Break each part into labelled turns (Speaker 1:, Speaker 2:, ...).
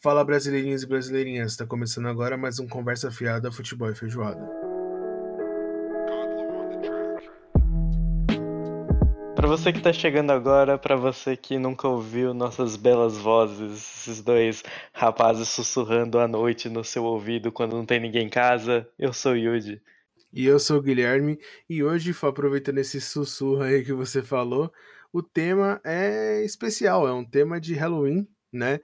Speaker 1: Fala brasileirinhos e brasileirinhas, está começando agora mais um Conversa Fiada Futebol e Feijoada.
Speaker 2: Para você que tá chegando agora, para você que nunca ouviu nossas belas vozes, esses dois rapazes sussurrando à noite no seu ouvido quando não tem ninguém em casa, eu sou o Yudi.
Speaker 1: E eu sou o Guilherme, e hoje, aproveitando esse sussurro aí que você falou, o tema é especial, é um tema de Halloween, né?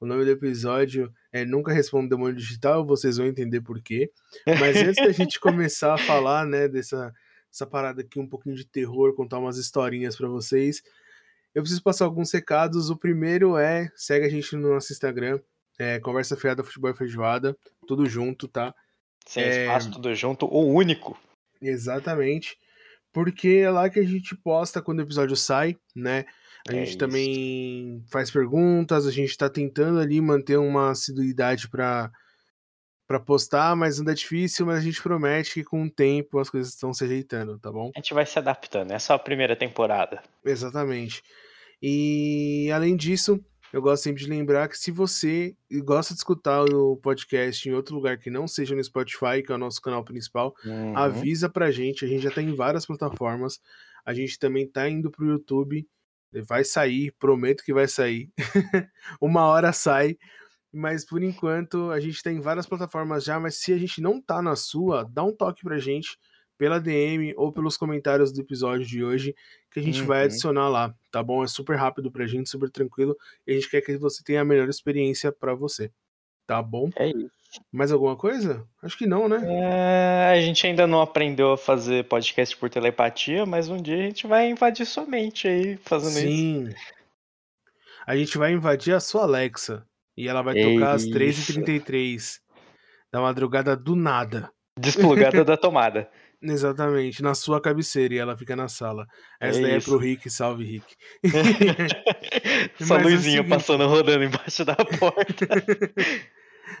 Speaker 1: O nome do episódio é Nunca Respondo Demônio Digital, vocês vão entender por quê. Mas antes da gente começar a falar, né, dessa essa parada aqui, um pouquinho de terror, contar umas historinhas para vocês, eu preciso passar alguns recados. O primeiro é, segue a gente no nosso Instagram, é, Conversa Fiada Futebol e Feijoada, tudo junto, tá?
Speaker 2: Sem é... espaço, tudo junto, o único.
Speaker 1: Exatamente. Porque é lá que a gente posta quando o episódio sai, né? A é gente também faz perguntas, a gente tá tentando ali manter uma assiduidade para para postar, mas ainda é difícil, mas a gente promete que com o tempo as coisas estão se ajeitando, tá bom?
Speaker 2: A gente vai se adaptando, é só a primeira temporada.
Speaker 1: Exatamente. E além disso, eu gosto sempre de lembrar que se você gosta de escutar o podcast em outro lugar que não seja no Spotify, que é o nosso canal principal, uhum. avisa pra gente, a gente já tá em várias plataformas, a gente também tá indo pro YouTube Vai sair, prometo que vai sair. Uma hora sai. Mas por enquanto a gente tem várias plataformas já, mas se a gente não tá na sua, dá um toque pra gente pela DM ou pelos comentários do episódio de hoje, que a gente uhum. vai adicionar lá, tá bom? É super rápido pra gente, super tranquilo, e a gente quer que você tenha a melhor experiência para você. Tá bom?
Speaker 2: É isso.
Speaker 1: Mais alguma coisa? Acho que não, né?
Speaker 2: É, a gente ainda não aprendeu a fazer podcast por telepatia, mas um dia a gente vai invadir sua mente aí fazendo Sim. isso. Sim.
Speaker 1: A gente vai invadir a sua Alexa. E ela vai tocar às 3h33 da madrugada do nada.
Speaker 2: Desplugada da tomada.
Speaker 1: Exatamente, na sua cabeceira e ela fica na sala. Essa é daí é pro Rick, salve Rick.
Speaker 2: Só é luzinha seguinte... passando rodando embaixo da porta.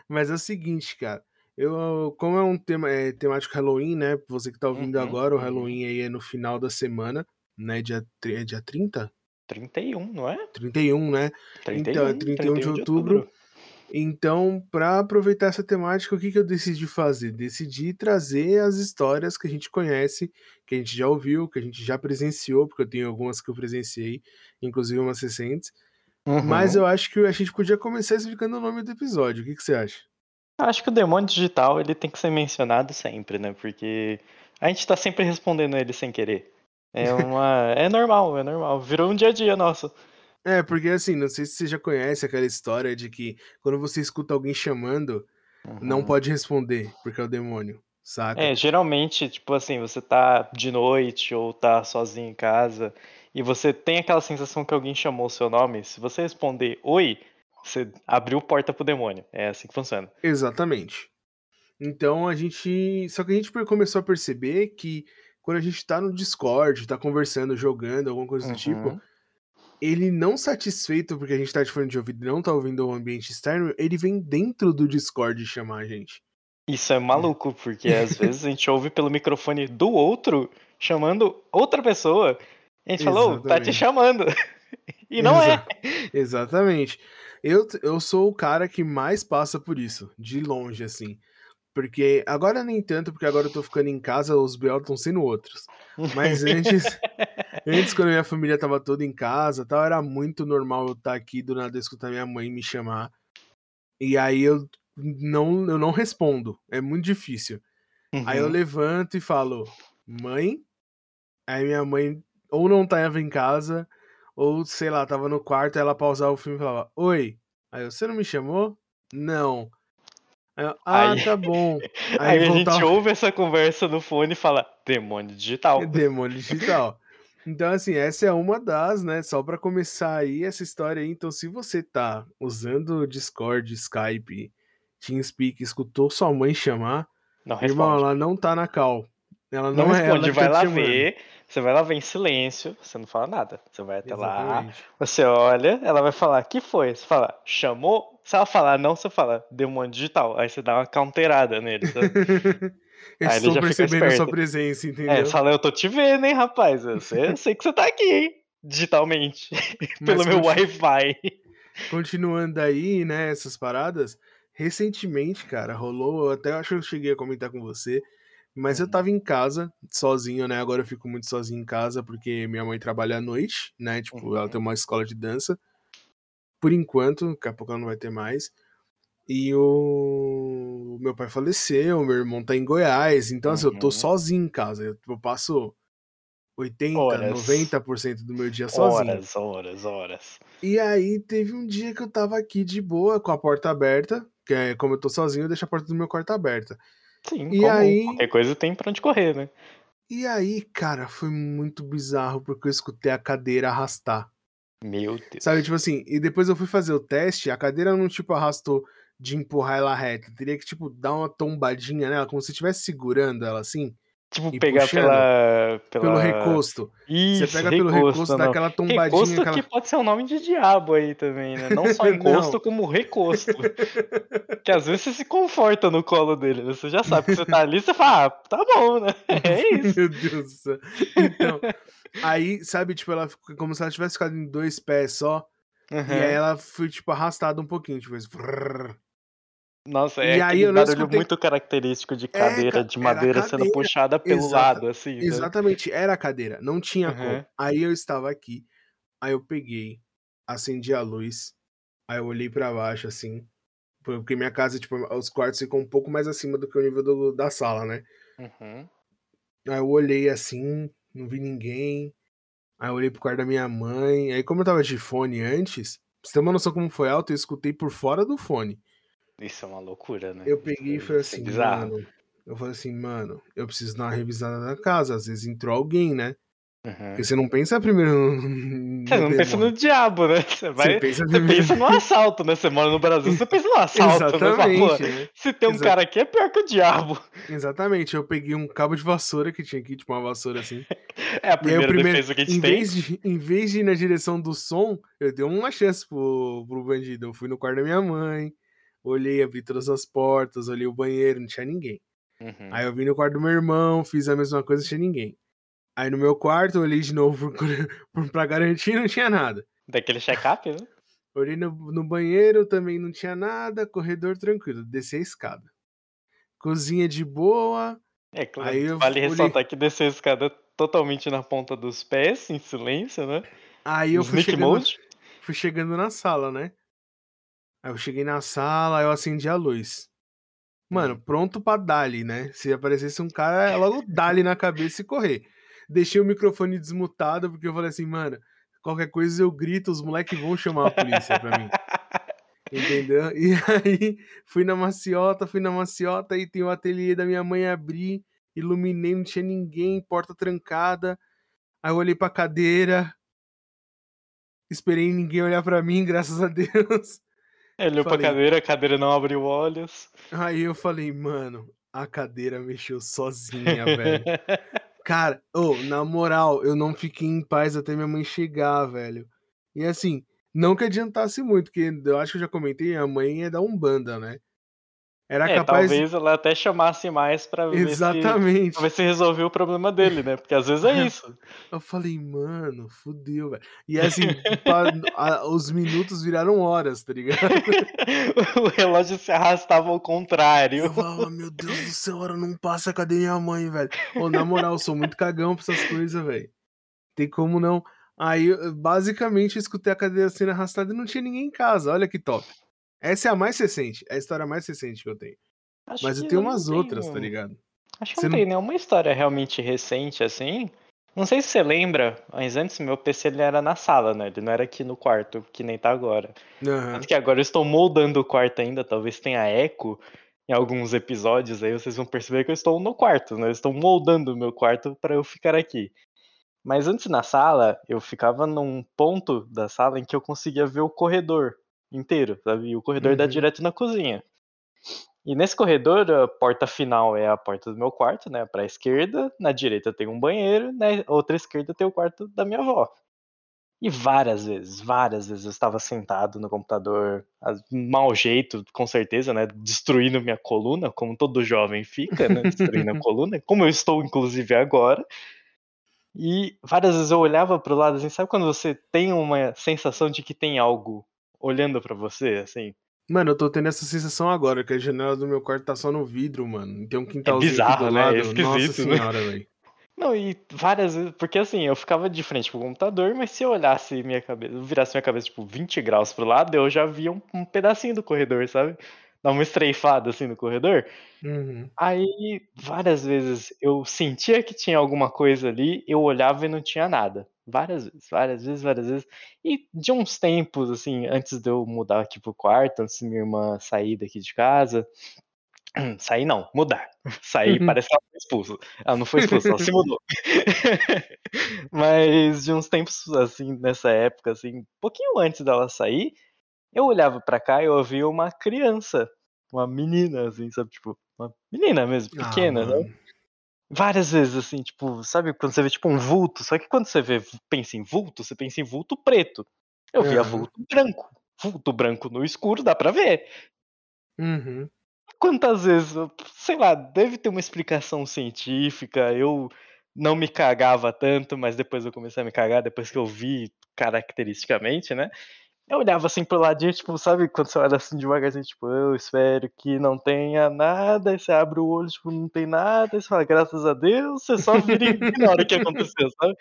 Speaker 1: Mas é o seguinte, cara. Eu, como é um tema é, temático Halloween, né? Você que tá ouvindo uhum, agora, o uhum. Halloween aí é no final da semana, né? Dia, é dia 30?
Speaker 2: 31, não é?
Speaker 1: 31, né? 31, então, é 31, 31 de, de outubro. outubro. Então, para aproveitar essa temática, o que, que eu decidi fazer? Decidi trazer as histórias que a gente conhece, que a gente já ouviu, que a gente já presenciou, porque eu tenho algumas que eu presenciei, inclusive umas recentes, Uhum. Mas eu acho que a gente podia começar explicando o nome do episódio. O que, que você acha?
Speaker 2: Eu acho que o demônio digital ele tem que ser mencionado sempre, né? Porque a gente tá sempre respondendo ele sem querer. É uma. é normal, é normal. Virou um dia a dia nosso.
Speaker 1: É, porque assim, não sei se você já conhece aquela história de que quando você escuta alguém chamando, uhum. não pode responder, porque é o demônio, saca?
Speaker 2: É, geralmente, tipo assim, você tá de noite ou tá sozinho em casa e você tem aquela sensação que alguém chamou o seu nome, se você responder oi, você abriu porta pro demônio. É assim que funciona.
Speaker 1: Exatamente. Então a gente. Só que a gente começou a perceber que quando a gente tá no Discord, tá conversando, jogando, alguma coisa do tipo, uhum. ele não satisfeito porque a gente tá de fone de ouvido e não tá ouvindo o ambiente externo, ele vem dentro do Discord chamar a gente.
Speaker 2: Isso é maluco, porque às vezes a gente ouve pelo microfone do outro chamando outra pessoa. A gente Exatamente. falou, tá te chamando. E não Exa
Speaker 1: é. Exatamente. Eu, eu sou o cara que mais passa por isso, de longe, assim. Porque agora nem tanto, porque agora eu tô ficando em casa, os B.O. estão sendo outros. Mas antes, antes, quando minha família tava toda em casa tal, era muito normal eu estar tá aqui do nada escutar minha mãe me chamar. E aí eu não, eu não respondo. É muito difícil. Uhum. Aí eu uhum. levanto e falo, mãe. Aí minha mãe ou não tava em casa, ou sei lá, tava no quarto, ela pausava o filme e falava: Oi. Aí você não me chamou? Não. Aí eu, ah, aí, tá bom.
Speaker 2: Aí, aí voltava... a gente ouve essa conversa no fone e fala: Demônio digital.
Speaker 1: Demônio digital. Então, assim, essa é uma das, né? Só para começar aí essa história aí. Então, se você tá usando Discord, Skype, TeamSpeak, escutou sua mãe chamar, não irmão, ela não tá na cal. Ela não,
Speaker 2: não
Speaker 1: é
Speaker 2: responde, ela vai tá lá ver, você vai lá ver em silêncio, você não fala nada. Você vai até Exatamente. lá, você olha, ela vai falar, que foi? Você fala, chamou? Se ela falar não, você fala, demônio digital. Aí você dá uma counterada nele.
Speaker 1: Eles Aí estão percebendo a sua presença, é, entendeu?
Speaker 2: É, você fala, eu tô te vendo, hein, rapaz. Eu sei, eu sei que você tá aqui, hein? Digitalmente. pelo meu Wi-Fi.
Speaker 1: continuando aí, né, essas paradas, recentemente, cara, rolou, até acho que eu cheguei a comentar com você, mas eu
Speaker 2: Uhum.
Speaker 1: tava em casa, sozinho, né? Agora eu fico muito sozinho em casa porque minha mãe trabalha à noite, né? Tipo, ela
Speaker 2: Uhum.
Speaker 1: tem uma escola de dança. Por enquanto, daqui a pouco ela não vai ter mais. E o meu pai faleceu, meu irmão tá em Goiás, então assim, eu tô
Speaker 2: Uhum.
Speaker 1: sozinho em casa. Eu, eu passo 80,
Speaker 2: Horas.
Speaker 1: 90% do meu dia sozinho.
Speaker 2: Horas, horas, horas.
Speaker 1: E aí teve um dia que eu tava aqui de boa, com a porta aberta, que é como eu tô sozinho, eu deixo a porta do meu quarto aberta.
Speaker 2: Sim,
Speaker 1: E
Speaker 2: comum.
Speaker 1: aí-
Speaker 2: Qualquer coisa tem pra onde correr, né?
Speaker 1: E aí, cara, foi muito bizarro porque eu escutei a cadeira arrastar.
Speaker 2: Meu Deus.
Speaker 1: Sabe, tipo assim, e depois eu fui fazer o teste, a cadeira não, tipo, arrastou de empurrar ela reta. Teria que, tipo, dar uma tombadinha nela, como se estivesse segurando ela assim,
Speaker 2: Tipo,
Speaker 1: e
Speaker 2: pegar pela, pela.
Speaker 1: pelo recosto.
Speaker 2: Isso,
Speaker 1: Você pega pelo recosto, dá
Speaker 2: não.
Speaker 1: aquela tombadinha,
Speaker 2: Recosto
Speaker 1: aquela...
Speaker 2: que pode ser um nome de diabo aí também, né? Não só encosto, como recosto. que às vezes você se conforta no colo dele. Você já sabe que você tá ali, você fala, ah, tá bom, né? É isso.
Speaker 1: Meu Deus do céu. Então, aí, sabe, tipo, ela ficou como se ela tivesse ficado em dois pés só, e aí
Speaker 2: Uhum.
Speaker 1: ela foi, tipo, arrastada um pouquinho, tipo, esse...
Speaker 2: Nossa,
Speaker 1: E
Speaker 2: é
Speaker 1: aí
Speaker 2: aquele
Speaker 1: eu
Speaker 2: barulho
Speaker 1: escutei-
Speaker 2: muito característico de
Speaker 1: É,
Speaker 2: cadeira
Speaker 1: ca-
Speaker 2: de madeira sendo
Speaker 1: cadeira.
Speaker 2: puxada pelo
Speaker 1: Exata-
Speaker 2: lado, assim. né?
Speaker 1: Exatamente, era a cadeira, não tinha
Speaker 2: Uhum.
Speaker 1: como. Aí eu estava aqui, aí eu peguei, acendi a luz, aí eu olhei pra baixo assim, porque minha casa, tipo, os quartos ficam um pouco mais acima do que o nível do- da sala, né?
Speaker 2: Uhum.
Speaker 1: Aí eu olhei assim, não vi ninguém. Aí eu olhei pro quarto da minha mãe. Aí, como eu tava de fone antes, pra você ter uma noção como foi alto, eu escutei por fora do fone.
Speaker 2: Isso é uma loucura, né?
Speaker 1: Eu peguei e
Speaker 2: Isso-
Speaker 1: falei
Speaker 2: é
Speaker 1: assim, mano. Eu falei assim, mano, eu preciso dar uma revisada na casa. Às vezes entrou alguém, né?
Speaker 2: Uhum.
Speaker 1: Porque você não pensa primeiro no, no
Speaker 2: Você não pensa no diabo, né? Você vai.
Speaker 1: Você pensa
Speaker 2: Você pensa no assalto, né? Você mora no Brasil, você pensa no assalto, né?
Speaker 1: Exatamente, né?
Speaker 2: se tem um
Speaker 1: Exa-
Speaker 2: cara aqui, é pior que o diabo.
Speaker 1: Exatamente. Eu peguei um cabo de vassoura que tinha aqui, tipo uma vassoura assim.
Speaker 2: É a
Speaker 1: aí,
Speaker 2: primeira
Speaker 1: primeiro,
Speaker 2: defesa que a
Speaker 1: em
Speaker 2: gente tem.
Speaker 1: vez, de, em vez de ir na direção do som, eu dei uma chance pro, pro bandido. Eu fui no quarto da minha mãe, olhei, abri todas as portas, olhei o banheiro, não tinha ninguém.
Speaker 2: Uhum.
Speaker 1: Aí eu vim no quarto do meu irmão, fiz a mesma coisa, não tinha ninguém. Aí no meu quarto, eu olhei de novo pra garantir, não tinha nada.
Speaker 2: Daquele check-up, né?
Speaker 1: Olhei no, no banheiro, também não tinha nada, corredor tranquilo, desci a escada. Cozinha de boa,
Speaker 2: É claro.
Speaker 1: Aí eu
Speaker 2: vale
Speaker 1: olhei-
Speaker 2: ressaltar que descer a escada totalmente na ponta dos pés, em silêncio, né?
Speaker 1: aí eu fui
Speaker 2: Sneak
Speaker 1: chegando,
Speaker 2: mode.
Speaker 1: fui chegando na sala, né? Aí eu cheguei na sala, eu acendi a luz. Mano,
Speaker 2: Hum.
Speaker 1: pronto pra dali, né? Se aparecesse um cara, logo dali na cabeça e correr. Deixei o microfone desmutado, porque eu falei assim, mano, qualquer coisa eu grito, os moleques vão chamar a polícia pra mim. Entendeu? E aí, fui na maciota, fui na maciota, aí tem o ateliê da minha mãe abri, iluminei, não tinha ninguém, porta trancada. Aí eu olhei pra cadeira, esperei ninguém olhar pra mim, graças a Deus.
Speaker 2: Ele olhou pra
Speaker 1: Falei.
Speaker 2: cadeira, a cadeira não abriu olhos.
Speaker 1: Aí eu falei, mano, a cadeira mexeu sozinha, velho. Cara, ô, na moral, eu não fiquei em paz até minha mãe chegar, velho. E assim, não que adiantasse muito, porque eu acho que eu já comentei, a mãe é da Umbanda, né? Era
Speaker 2: É,
Speaker 1: capaz.
Speaker 2: talvez ela até chamasse mais pra ver, se,
Speaker 1: Exatamente.
Speaker 2: pra ver se resolveu o problema dele, né? Porque às vezes é isso.
Speaker 1: Eu falei, mano, fudeu, velho. E assim, pa- a- os minutos viraram horas, tá ligado?
Speaker 2: o relógio se arrastava ao contrário.
Speaker 1: Eu falava, meu Deus do céu, hora não passa, cadê minha mãe, velho? Ô, na moral, eu sou muito cagão pra essas coisas, velho. Tem como não. Aí, basicamente, eu escutei a cadeira sendo arrastada e não tinha ninguém em casa. Olha que top. Essa é a mais recente, é a história mais recente que eu tenho.
Speaker 2: Acho
Speaker 1: Mas eu tenho umas outras, tá
Speaker 2: tenho-
Speaker 1: ligado?
Speaker 2: Acho que
Speaker 1: Você
Speaker 2: não
Speaker 1: não-
Speaker 2: tem nenhuma história realmente recente assim. Não sei se você lembra, mas antes meu PC ele era na sala, né? Ele não era aqui no quarto, que nem tá agora. Tanto que agora eu estou moldando o quarto ainda, talvez tenha eco em alguns episódios, aí vocês vão perceber que eu estou no quarto, né? Eu estou moldando o meu quarto para eu ficar aqui. Mas antes na sala, eu ficava num ponto da sala em que eu conseguia ver o corredor inteiro, sabe? E o corredor dá
Speaker 1: Uhum.
Speaker 2: direto na cozinha. E nesse corredor, a porta final é a porta do meu quarto, né? Pra esquerda, na direita tem um banheiro, na outra esquerda tem o quarto da minha avó. E várias vezes, várias vezes eu estava sentado no computador, mau jeito, com certeza, né? Destruindo minha coluna, como todo jovem fica, né? Destruindo a coluna, como eu estou, inclusive, agora. E várias vezes eu olhava pro lado assim, sabe quando você tem uma sensação de que tem algo olhando para você, assim.
Speaker 1: Mano, eu tô tendo essa sensação agora, que a janela do meu quarto tá só no vidro, mano. Tem um
Speaker 2: É
Speaker 1: quintalzinho
Speaker 2: bizarro,
Speaker 1: aqui do
Speaker 2: né? É
Speaker 1: lado.
Speaker 2: esquisito,
Speaker 1: Nossa
Speaker 2: né?
Speaker 1: senhora, velho.
Speaker 2: Não, e várias vezes, porque assim, eu ficava de frente pro computador, mas se eu olhasse minha cabeça, virasse minha cabeça, tipo, 20 graus pro lado, eu já via um, um pedacinho do corredor, sabe? Dá uma estreifada assim no corredor.
Speaker 1: Uhum.
Speaker 2: Aí, várias vezes, eu sentia que tinha alguma coisa ali, eu olhava e não tinha nada. Várias vezes, várias vezes, várias vezes. E de uns tempos, assim, antes de eu mudar aqui pro quarto, antes de minha irmã sair daqui de casa. Sair não, mudar. Sair parece que ela foi expulsa. Ela não foi expulsa, ela se mudou. Mas de uns tempos, assim, nessa época, assim, um pouquinho antes dela sair, eu olhava pra cá e eu via uma criança, uma menina, assim, sabe? Tipo, uma menina mesmo,
Speaker 1: Ah,
Speaker 2: pequena, né? Várias vezes, assim, tipo, sabe quando você vê tipo um vulto? Só que quando você vê, pensa em vulto, você pensa em vulto preto. Eu via vulto branco. Vulto branco no escuro dá pra ver.
Speaker 1: Uhum.
Speaker 2: Quantas vezes, sei lá, deve ter uma explicação científica. Eu não me cagava tanto, mas depois eu comecei a me cagar, depois que eu vi caracteristicamente, né? Eu olhava assim pro ladinho, tipo, sabe quando você olha assim devagarzinho, tipo, eu espero que não tenha nada, aí você abre o olho, tipo, não tem nada, aí você fala, graças a Deus, você só vira e ignora o que aconteceu, sabe?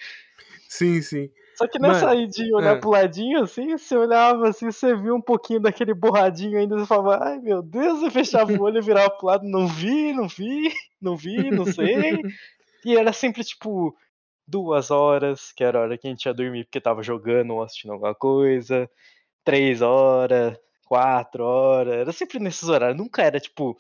Speaker 1: Sim, sim.
Speaker 2: Só que nessa
Speaker 1: Mano,
Speaker 2: aí de olhar
Speaker 1: é.
Speaker 2: pro ladinho, assim, você olhava assim, você viu um pouquinho daquele borradinho ainda, você falava, ai meu Deus, você fechava o olho e virava pro lado, não vi, não vi, não vi, não sei. E era sempre tipo duas horas, que era a hora que a gente ia dormir porque tava jogando ou assistindo alguma coisa, três horas, quatro horas, era sempre nesses horários, nunca era tipo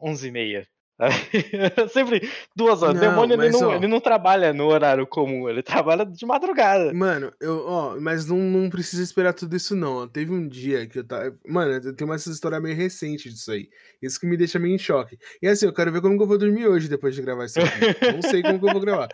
Speaker 2: onze e meia. Era sempre duas horas. O
Speaker 1: Não,
Speaker 2: demônio ele
Speaker 1: mas,
Speaker 2: não,
Speaker 1: ó.
Speaker 2: ele não trabalha no horário comum, ele trabalha de madrugada.
Speaker 1: Mano, eu, ó, mas não, não precisa esperar tudo isso, não. ó. Teve um dia que eu tava. Mano, eu tenho uma história meio recente disso aí. Isso que me deixa meio em choque. E assim, eu quero ver como que eu vou dormir hoje depois de gravar isso aqui. não sei como que eu vou gravar.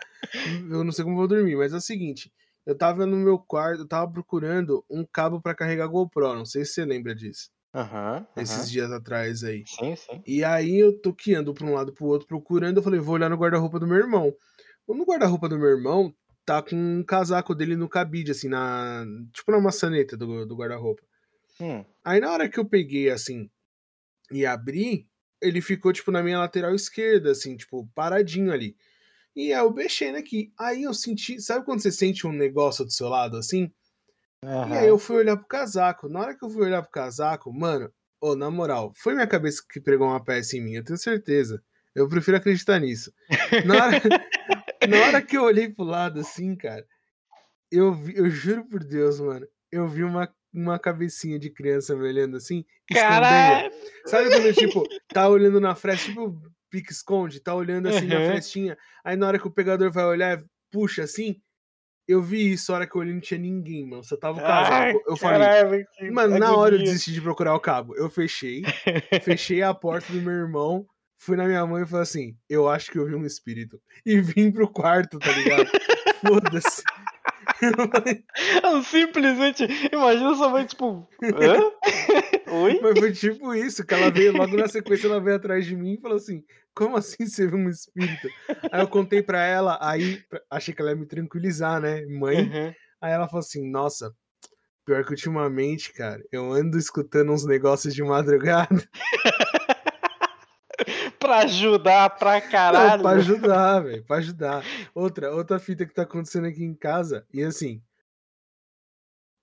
Speaker 1: Eu não sei como eu vou dormir, mas é o seguinte. Eu tava no meu quarto, eu tava procurando um cabo pra carregar GoPro. Não sei se você lembra disso.
Speaker 2: Aham,
Speaker 1: Esses
Speaker 2: aham.
Speaker 1: dias atrás aí.
Speaker 2: Sim, sim.
Speaker 1: E aí eu tô que ando pra um lado pro outro procurando, eu falei, vou olhar no guarda-roupa do meu irmão. No guarda-roupa do meu irmão, tá com um casaco dele no cabide, assim, na. Tipo na maçaneta do, do guarda-roupa.
Speaker 2: Hum.
Speaker 1: Aí na hora que eu peguei, assim, e abri, ele ficou, tipo, na minha lateral esquerda, assim, tipo, paradinho ali. E aí eu mexendo aqui. Aí eu senti. Sabe quando você sente um negócio do seu lado, assim? E aí eu fui olhar pro casaco. Na hora que eu fui olhar pro casaco, mano, ô, na moral, foi minha cabeça que pregou uma peça em mim, eu tenho certeza. Eu prefiro acreditar nisso. Na hora, na hora que eu olhei pro lado assim, cara, eu vi, eu juro por Deus, mano, eu vi uma, uma cabecinha de criança me olhando assim, escondendo.
Speaker 2: Caralho!
Speaker 1: Sabe quando, tipo, tá olhando na fresta, tipo, pique-esconde, tá olhando assim na
Speaker 2: Aham.
Speaker 1: frestinha, aí na hora que o pegador vai olhar, puxa assim, eu vi isso, a hora que eu olhei não tinha ninguém, mano, só tava o. Eu falei,
Speaker 2: caralho,
Speaker 1: mano, na hora eu desisti de procurar o cabo. Eu fechei, fechei a porta do meu irmão, fui na minha mãe e falei assim, eu acho que eu vi um espírito. E vim pro quarto, tá ligado? Foda-se. Eu
Speaker 2: simplesmente, imagina sua mãe, tipo, hã? Oi?
Speaker 1: Mas foi tipo isso, que ela veio logo na sequência, ela veio atrás de mim e falou assim: Como assim você viu um espírito? Aí eu contei pra ela, aí achei que ela ia me tranquilizar, né? Mãe.
Speaker 2: Uhum.
Speaker 1: Aí ela falou assim: Nossa, pior que ultimamente, cara, eu ando escutando uns negócios de madrugada.
Speaker 2: pra ajudar pra
Speaker 1: Não,
Speaker 2: caralho.
Speaker 1: pra ajudar, velho, pra ajudar. Outra, outra fita que tá acontecendo aqui em casa, e assim,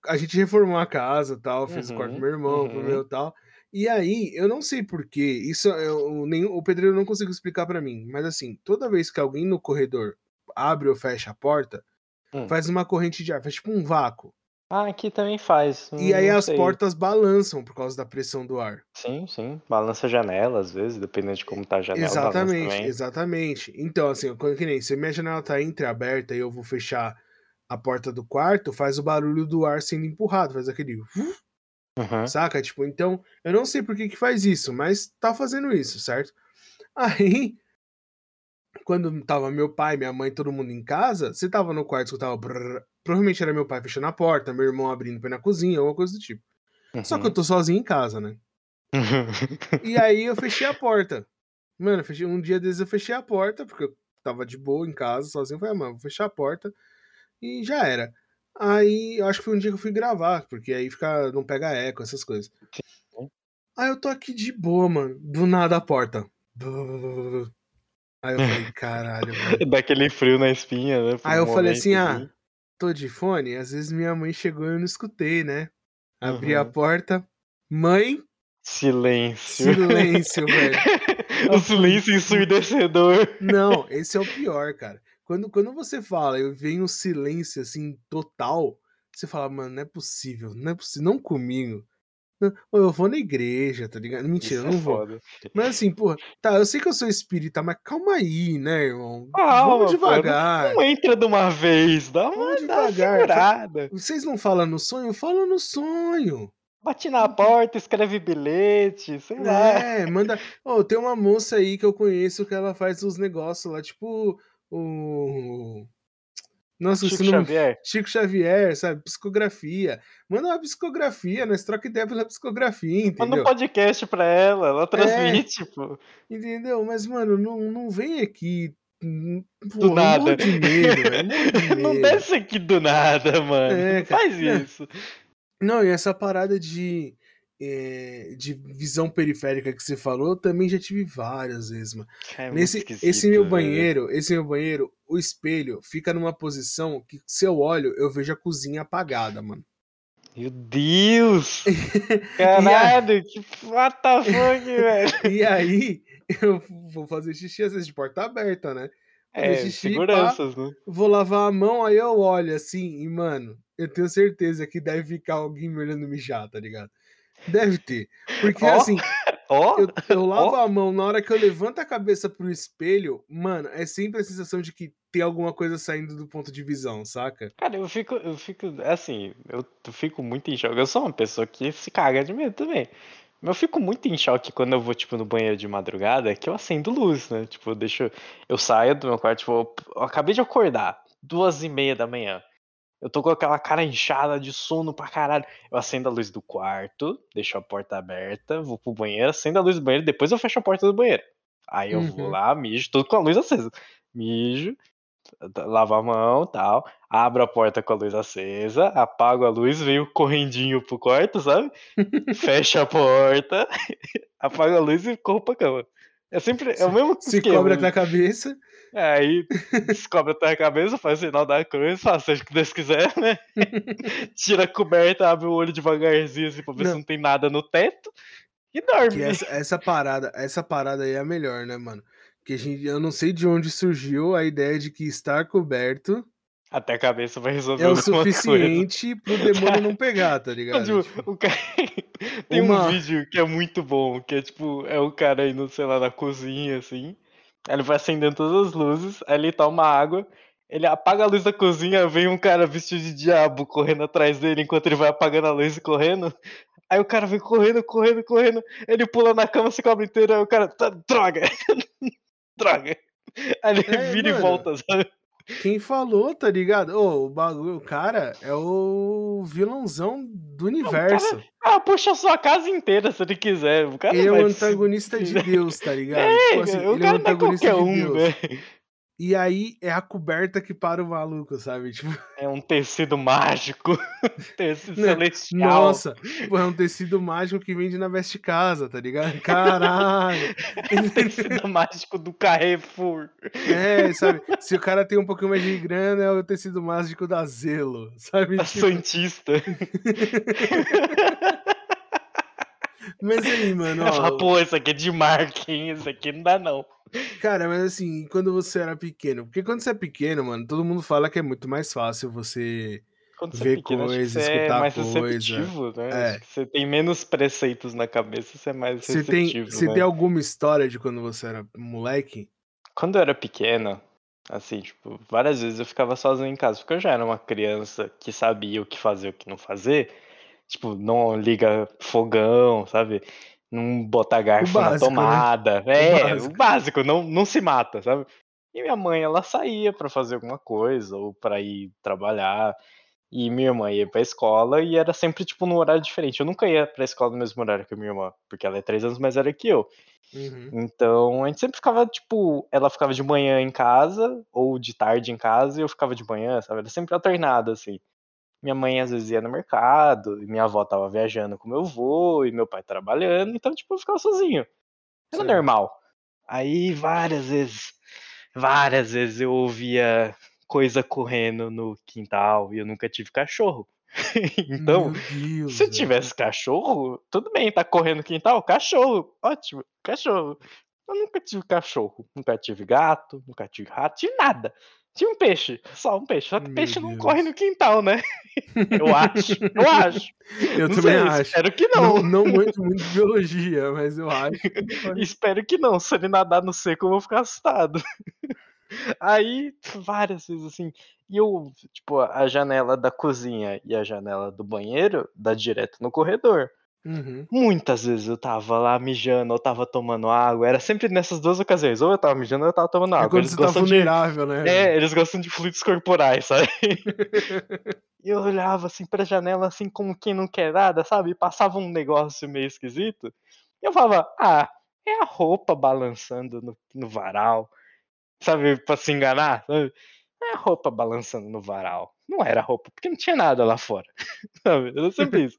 Speaker 1: a gente reformou a casa tal, fez o quarto pro
Speaker 2: Uhum,
Speaker 1: meu irmão, pro
Speaker 2: uhum.
Speaker 1: meu tal. E aí, eu não sei porquê, isso eu, nem, o pedreiro não conseguiu explicar pra mim, mas assim, toda vez que alguém no corredor abre ou fecha a porta,
Speaker 2: Hum.
Speaker 1: faz uma corrente de ar, faz tipo um vácuo.
Speaker 2: Ah, aqui também faz.
Speaker 1: E aí as
Speaker 2: sei.
Speaker 1: portas balançam por causa da pressão do ar.
Speaker 2: Sim, sim. Balança a janela, às vezes, dependendo de como tá a janela,
Speaker 1: Exatamente, exatamente. Então, assim, quando que nem se minha janela tá entreaberta e eu vou fechar a porta do quarto, faz o barulho do ar sendo empurrado, faz aquele.
Speaker 2: Uhum.
Speaker 1: Saca? Tipo, então, eu não sei por que que faz isso, mas tá fazendo isso, certo? Aí, quando tava meu pai, minha mãe, todo mundo em casa, você tava no quarto, escutava. brrr, provavelmente era meu pai fechando a porta, meu irmão abrindo pra ir na cozinha, alguma coisa do tipo. Só que eu
Speaker 2: Uhum.
Speaker 1: tô sozinho em casa, né? E aí eu fechei a porta. Mano, fechei, um dia desses eu fechei a porta, porque eu tava de boa em casa, sozinho. Eu falei, ah, mano, vou fechar a porta e já era. Aí, eu acho que foi um dia que eu fui gravar, porque aí fica, não pega eco, essas coisas. Aí eu tô aqui de boa, mano. Do nada a porta. Aí eu falei, caralho, velho.
Speaker 2: Dá aquele frio na espinha, né?
Speaker 1: Aí
Speaker 2: um
Speaker 1: eu falei assim, ah, tô de fone? Às vezes minha mãe chegou e eu não escutei, né? Abri a
Speaker 2: Uhum.
Speaker 1: porta. Mãe,
Speaker 2: Silêncio.
Speaker 1: silêncio, velho.
Speaker 2: o silêncio ensurdecedor.
Speaker 1: Não, esse é o pior, cara. Quando, quando você fala, eu venho um silêncio assim, total, você fala, mano, não é possível, não é possível, não comigo. Eu vou na igreja, tá ligado? Mentira,
Speaker 2: Isso
Speaker 1: eu não
Speaker 2: é
Speaker 1: vou.
Speaker 2: foda.
Speaker 1: Mas assim, porra, tá, eu sei que eu sou espírita, mas calma aí, né, irmão?
Speaker 2: Calma,
Speaker 1: Vamos
Speaker 2: pô,
Speaker 1: devagar.
Speaker 2: Não entra de uma vez, dá
Speaker 1: Vamos
Speaker 2: uma,
Speaker 1: devagar.
Speaker 2: segurada.
Speaker 1: Vocês não falam no sonho? Fala no sonho.
Speaker 2: Bate na porta, escreve bilhete, sei lá.
Speaker 1: É, manda. Ô, tem uma moça aí que eu conheço que ela faz os negócios lá, tipo o. Nossa,
Speaker 2: Chico
Speaker 1: nome-
Speaker 2: Xavier.
Speaker 1: Chico Xavier, sabe? Psicografia. Manda uma psicografia, nós troca ideia pela psicografia,
Speaker 2: Manda
Speaker 1: entendeu?
Speaker 2: um podcast pra ela,
Speaker 1: É.
Speaker 2: ela transmite, pô.
Speaker 1: Entendeu? Mas, mano, não, não vem aqui. hum,
Speaker 2: Do
Speaker 1: porra, eu
Speaker 2: nada.
Speaker 1: de medo, de
Speaker 2: Não desce aqui do nada, mano.
Speaker 1: É,
Speaker 2: não faz
Speaker 1: Não.
Speaker 2: isso.
Speaker 1: Não, e essa parada de, eh, de visão periférica que você falou, eu também já tive várias vezes, mano.
Speaker 2: É
Speaker 1: Nesse, esse meu
Speaker 2: velho.
Speaker 1: banheiro, esse meu banheiro, o espelho fica numa posição que se eu olho, eu vejo a cozinha apagada, mano.
Speaker 2: Meu Deus! Caralho, que what the fuck, velho?
Speaker 1: E aí, eu vou fazer xixi às vezes de porta aberta, né? Fazer
Speaker 2: É,
Speaker 1: xixi, pá,
Speaker 2: seguranças, né?
Speaker 1: vou lavar a mão, aí eu olho assim, e mano, eu tenho certeza que deve ficar alguém me olhando mijar, tá ligado? Deve ter. Porque
Speaker 2: Ó,
Speaker 1: assim,
Speaker 2: Ó,
Speaker 1: eu, eu lavo
Speaker 2: ó.
Speaker 1: a mão na hora que eu levanto a cabeça pro espelho, mano, é sempre a sensação de que tem alguma coisa saindo do ponto de visão, saca?
Speaker 2: Cara, eu fico, eu fico, assim, eu fico muito em choque. Eu sou uma pessoa que se caga de medo também. Mas eu fico muito em choque quando eu vou, tipo, no banheiro de madrugada, que eu acendo luz, né? Tipo, eu deixo. Eu saio do meu quarto, tipo, eu acabei de acordar, duas e meia da manhã. Eu tô com aquela cara inchada de sono pra caralho. Eu acendo a luz do quarto, deixo a porta aberta, vou pro banheiro, acendo a luz do banheiro, depois eu fecho a porta do banheiro. Aí eu vou
Speaker 1: Uhum.
Speaker 2: lá, mijo, tudo com a luz acesa. Mijo, lavo a mão tal, abro a porta com a luz acesa, apago a luz, venho correndinho pro quarto, sabe? Fecho a porta, apago a luz e corro pra cama. É sempre, é o mesmo
Speaker 1: Se
Speaker 2: esquema.
Speaker 1: cobra com a cabeça.
Speaker 2: Aí descobre até a cabeça, faz o sinal da cruz, fala, seja o que Deus quiser, né? Tira a coberta, abre o olho devagarzinho assim pra ver
Speaker 1: Não.
Speaker 2: se não tem nada no teto e dorme.
Speaker 1: Essa, essa parada, essa parada aí é a melhor, né, mano? Que a gente, eu não sei de onde surgiu a ideia de que estar coberto
Speaker 2: Até a cabeça vai resolver
Speaker 1: é o
Speaker 2: alguma coisa.
Speaker 1: suficiente pro demônio não pegar, tá ligado?
Speaker 2: tipo, o cara... Tem
Speaker 1: Uma-
Speaker 2: um vídeo que é muito bom, que é tipo, é o cara indo, sei lá, na cozinha, assim. Aí ele vai acendendo todas as luzes, aí ele toma água, ele apaga a luz da cozinha, vem um cara vestido de diabo correndo atrás dele enquanto ele vai apagando a luz e correndo. Aí o cara vem correndo, correndo, correndo, ele pula na cama, se cobre inteiro, aí o cara, tá, droga! droga! Aí ele
Speaker 1: É,
Speaker 2: vira
Speaker 1: mano.
Speaker 2: e volta, sabe?
Speaker 1: Quem falou, tá ligado? Ô, o bagulho, o cara é o vilãozão do universo.
Speaker 2: Ah, puxa a sua casa inteira se ele quiser. O cara
Speaker 1: Ele é o antagonista de Deus, tá ligado?
Speaker 2: É,
Speaker 1: Tipo assim,
Speaker 2: o
Speaker 1: ele é
Speaker 2: cara
Speaker 1: o
Speaker 2: não é
Speaker 1: antagonista
Speaker 2: qualquer
Speaker 1: de
Speaker 2: um,
Speaker 1: Deus.
Speaker 2: velho.
Speaker 1: E aí é a coberta que para o maluco, sabe? Tipo,
Speaker 2: É um tecido mágico. tecido
Speaker 1: Né?
Speaker 2: celestial.
Speaker 1: nossa, pô, é um tecido mágico que vende na Veste Casa, tá ligado? Caralho!
Speaker 2: tecido mágico do Carrefour.
Speaker 1: É, sabe? Se o cara tem um pouquinho mais de grana, é o tecido mágico da Zelo, sabe?
Speaker 2: Da
Speaker 1: Tipo,
Speaker 2: Santista.
Speaker 1: mas aí, mano, ó,
Speaker 2: pô, isso aqui é de marca, hein? Isso aqui não dá, não.
Speaker 1: Cara, mas assim, quando você era pequeno, porque quando você é pequeno, mano, todo mundo fala que é muito mais fácil você
Speaker 2: Quando você
Speaker 1: Ver
Speaker 2: é pequeno, acho que
Speaker 1: coisa,
Speaker 2: você é
Speaker 1: escutar
Speaker 2: mais
Speaker 1: coisa.
Speaker 2: receptivo, né?
Speaker 1: É.
Speaker 2: Você tem menos preceitos na cabeça, você é mais
Speaker 1: Você tem,
Speaker 2: receptivo,
Speaker 1: você
Speaker 2: né?
Speaker 1: tem alguma história de quando você era moleque?
Speaker 2: Quando eu era pequena, assim, tipo, várias vezes eu ficava sozinho em casa, porque eu já era uma criança que sabia o que fazer e o que não fazer. Tipo, não liga fogão, sabe? Não bota garfo
Speaker 1: básico,
Speaker 2: na
Speaker 1: né?
Speaker 2: tomada. É,
Speaker 1: básico.
Speaker 2: o básico, não, não se mata, sabe? E minha mãe, ela saía pra fazer alguma coisa, ou pra ir trabalhar. E minha irmã ia pra escola e era sempre, tipo, num horário diferente. Eu nunca ia pra escola no mesmo horário que a minha irmã, porque ela é três anos mais velha que eu.
Speaker 1: Uhum.
Speaker 2: Então, a gente sempre ficava, tipo, ela ficava de manhã em casa, ou de tarde em casa, e eu ficava de manhã, sabe? Era sempre alternado, assim. Minha mãe às vezes ia no mercado, e minha avó tava viajando com meu avô, e meu pai trabalhando, então, tipo, eu ficava sozinho. Era Sim. normal. Aí, várias vezes, várias vezes eu ouvia coisa correndo no quintal, e eu nunca tive cachorro. então, Deus, se eu tivesse cachorro, tudo bem, tá correndo no quintal, cachorro, ótimo, cachorro. Eu nunca tive cachorro, nunca tive gato, nunca tive rato, tive nada. Tinha um peixe, só um peixe. Só que Meu peixe não corre no quintal, né? Eu acho, eu acho.
Speaker 1: Eu não também sei, acho.
Speaker 2: Espero que não.
Speaker 1: Não, não muito, muito de biologia, mas eu acho.
Speaker 2: espero que não. Se ele nadar no seco, eu vou ficar assustado. Aí, várias vezes assim. E eu, tipo, a janela da cozinha e a janela do banheiro dá direto no corredor. Uhum. Muitas vezes eu tava lá mijando, ou tava tomando água. Era sempre nessas duas ocasiões. Ou eu tava mijando ou eu tava tomando é água.
Speaker 1: É quando eles você tá vulnerável,
Speaker 2: de...
Speaker 1: né?
Speaker 2: É, eles gostam de fluidos corporais, sabe? e eu olhava assim pra janela, assim, como quem não quer nada, sabe? E passava um negócio meio esquisito. E eu falava, ah, é a roupa balançando no, no varal. Sabe, pra se enganar, sabe? É a roupa balançando no varal. Não era roupa, porque não tinha nada lá fora. sabe? Era sempre isso.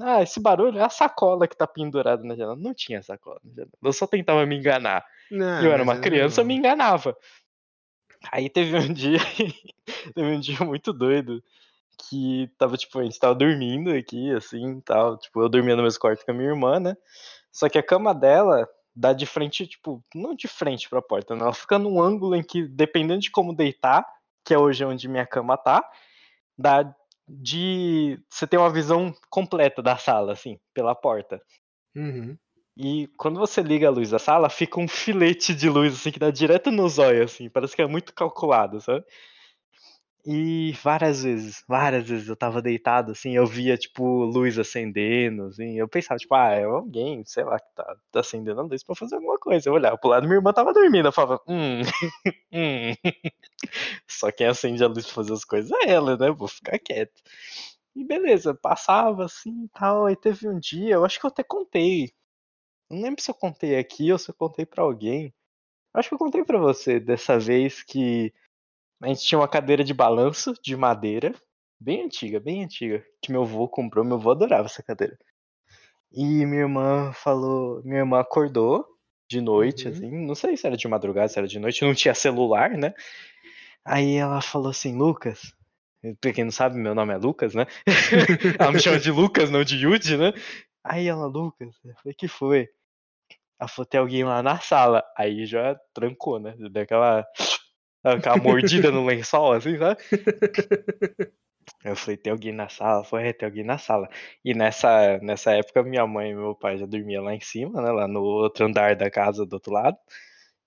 Speaker 2: Ah, esse barulho é a sacola que tá pendurada na janela. Não tinha sacola na janela. Eu só tentava me enganar. Não, eu era uma criança, eu me enganava. Aí teve um dia. teve um dia muito doido. Que tava, tipo, a gente tava dormindo aqui, assim, tal. Tipo, eu dormia no mesmo quarto com a minha irmã, né? Só que a cama dela dá de frente, tipo, não de frente pra porta, né? Ela fica num ângulo em que, dependendo de como deitar, que é hoje onde minha cama tá, dá de você ter uma visão completa da sala, assim, pela porta.
Speaker 1: Uhum.
Speaker 2: E quando você liga a luz da sala, fica um filete de luz, assim, que dá direto nos olhos, assim, parece que é muito calculado, sabe? E várias vezes, várias vezes eu tava deitado, assim, eu via, tipo, luz acendendo, assim, eu pensava, tipo, ah, é alguém, sei lá, que tá, tá acendendo a luz pra fazer alguma coisa. Eu olhava pro lado, minha irmã tava dormindo, eu falava, hum, hum. Só quem acende a luz pra fazer as coisas é ela, né? Vou ficar quieto. E beleza, passava assim e tal, aí teve um dia, eu acho que eu até contei. Não lembro se eu contei aqui ou se eu contei para alguém. Acho que eu contei para você dessa vez que a gente tinha uma cadeira de balanço de madeira, bem antiga, bem antiga, que meu avô comprou. Meu avô adorava essa cadeira. E minha irmã falou, minha irmã acordou de noite, uhum. assim, não sei se era de madrugada, se era de noite, não tinha celular, né? Aí ela falou assim, Lucas, pra quem não sabe, meu nome é Lucas, né? ela me chama de Lucas, não de Yudi, né? Aí ela, Lucas, eu falei, que foi? Ela falou, tem alguém lá na sala. Aí já trancou, né? Deu aquela aquela mordida no lençol, assim, sabe? Eu falei, tem alguém na sala? Foi, é, tem alguém na sala. E nessa, nessa época, minha mãe e meu pai já dormiam lá em cima, né? Lá no outro andar da casa do outro lado.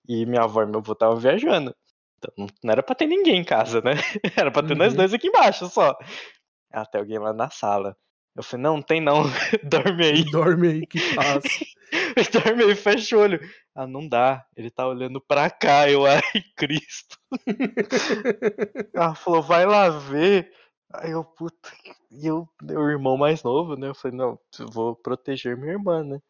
Speaker 2: E minha avó e meu avô estavam viajando. Então não era pra ter ninguém em casa, né? Era pra ter uhum. nós dois aqui embaixo só. Até alguém lá na sala. Eu falei, não, tem não. Dorme aí.
Speaker 1: Dorme aí que passa.
Speaker 2: Dorme aí, fecha o olho. Ah, não dá. Ele tá olhando pra cá. Eu, ai, Cristo. Ela falou, vai lá ver. Aí eu, puta. E eu, o irmão mais novo, né? Eu falei, não, vou proteger minha irmã, né?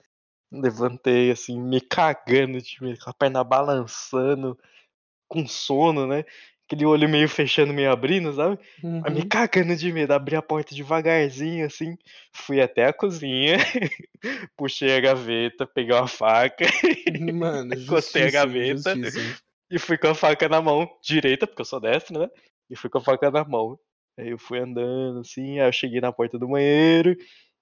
Speaker 2: Levantei assim, me cagando, de, com a perna balançando, com sono, né? Aquele olho meio fechando, meio abrindo, sabe? Uhum. me cagando de medo, abri a porta devagarzinho, assim, fui até a cozinha, puxei a gaveta, peguei uma faca,
Speaker 1: Mano, encostei
Speaker 2: a gaveta e fui com a faca na mão direita, porque eu sou destro, né? E fui com a faca na mão. Aí eu fui andando, assim, aí eu cheguei na porta do banheiro,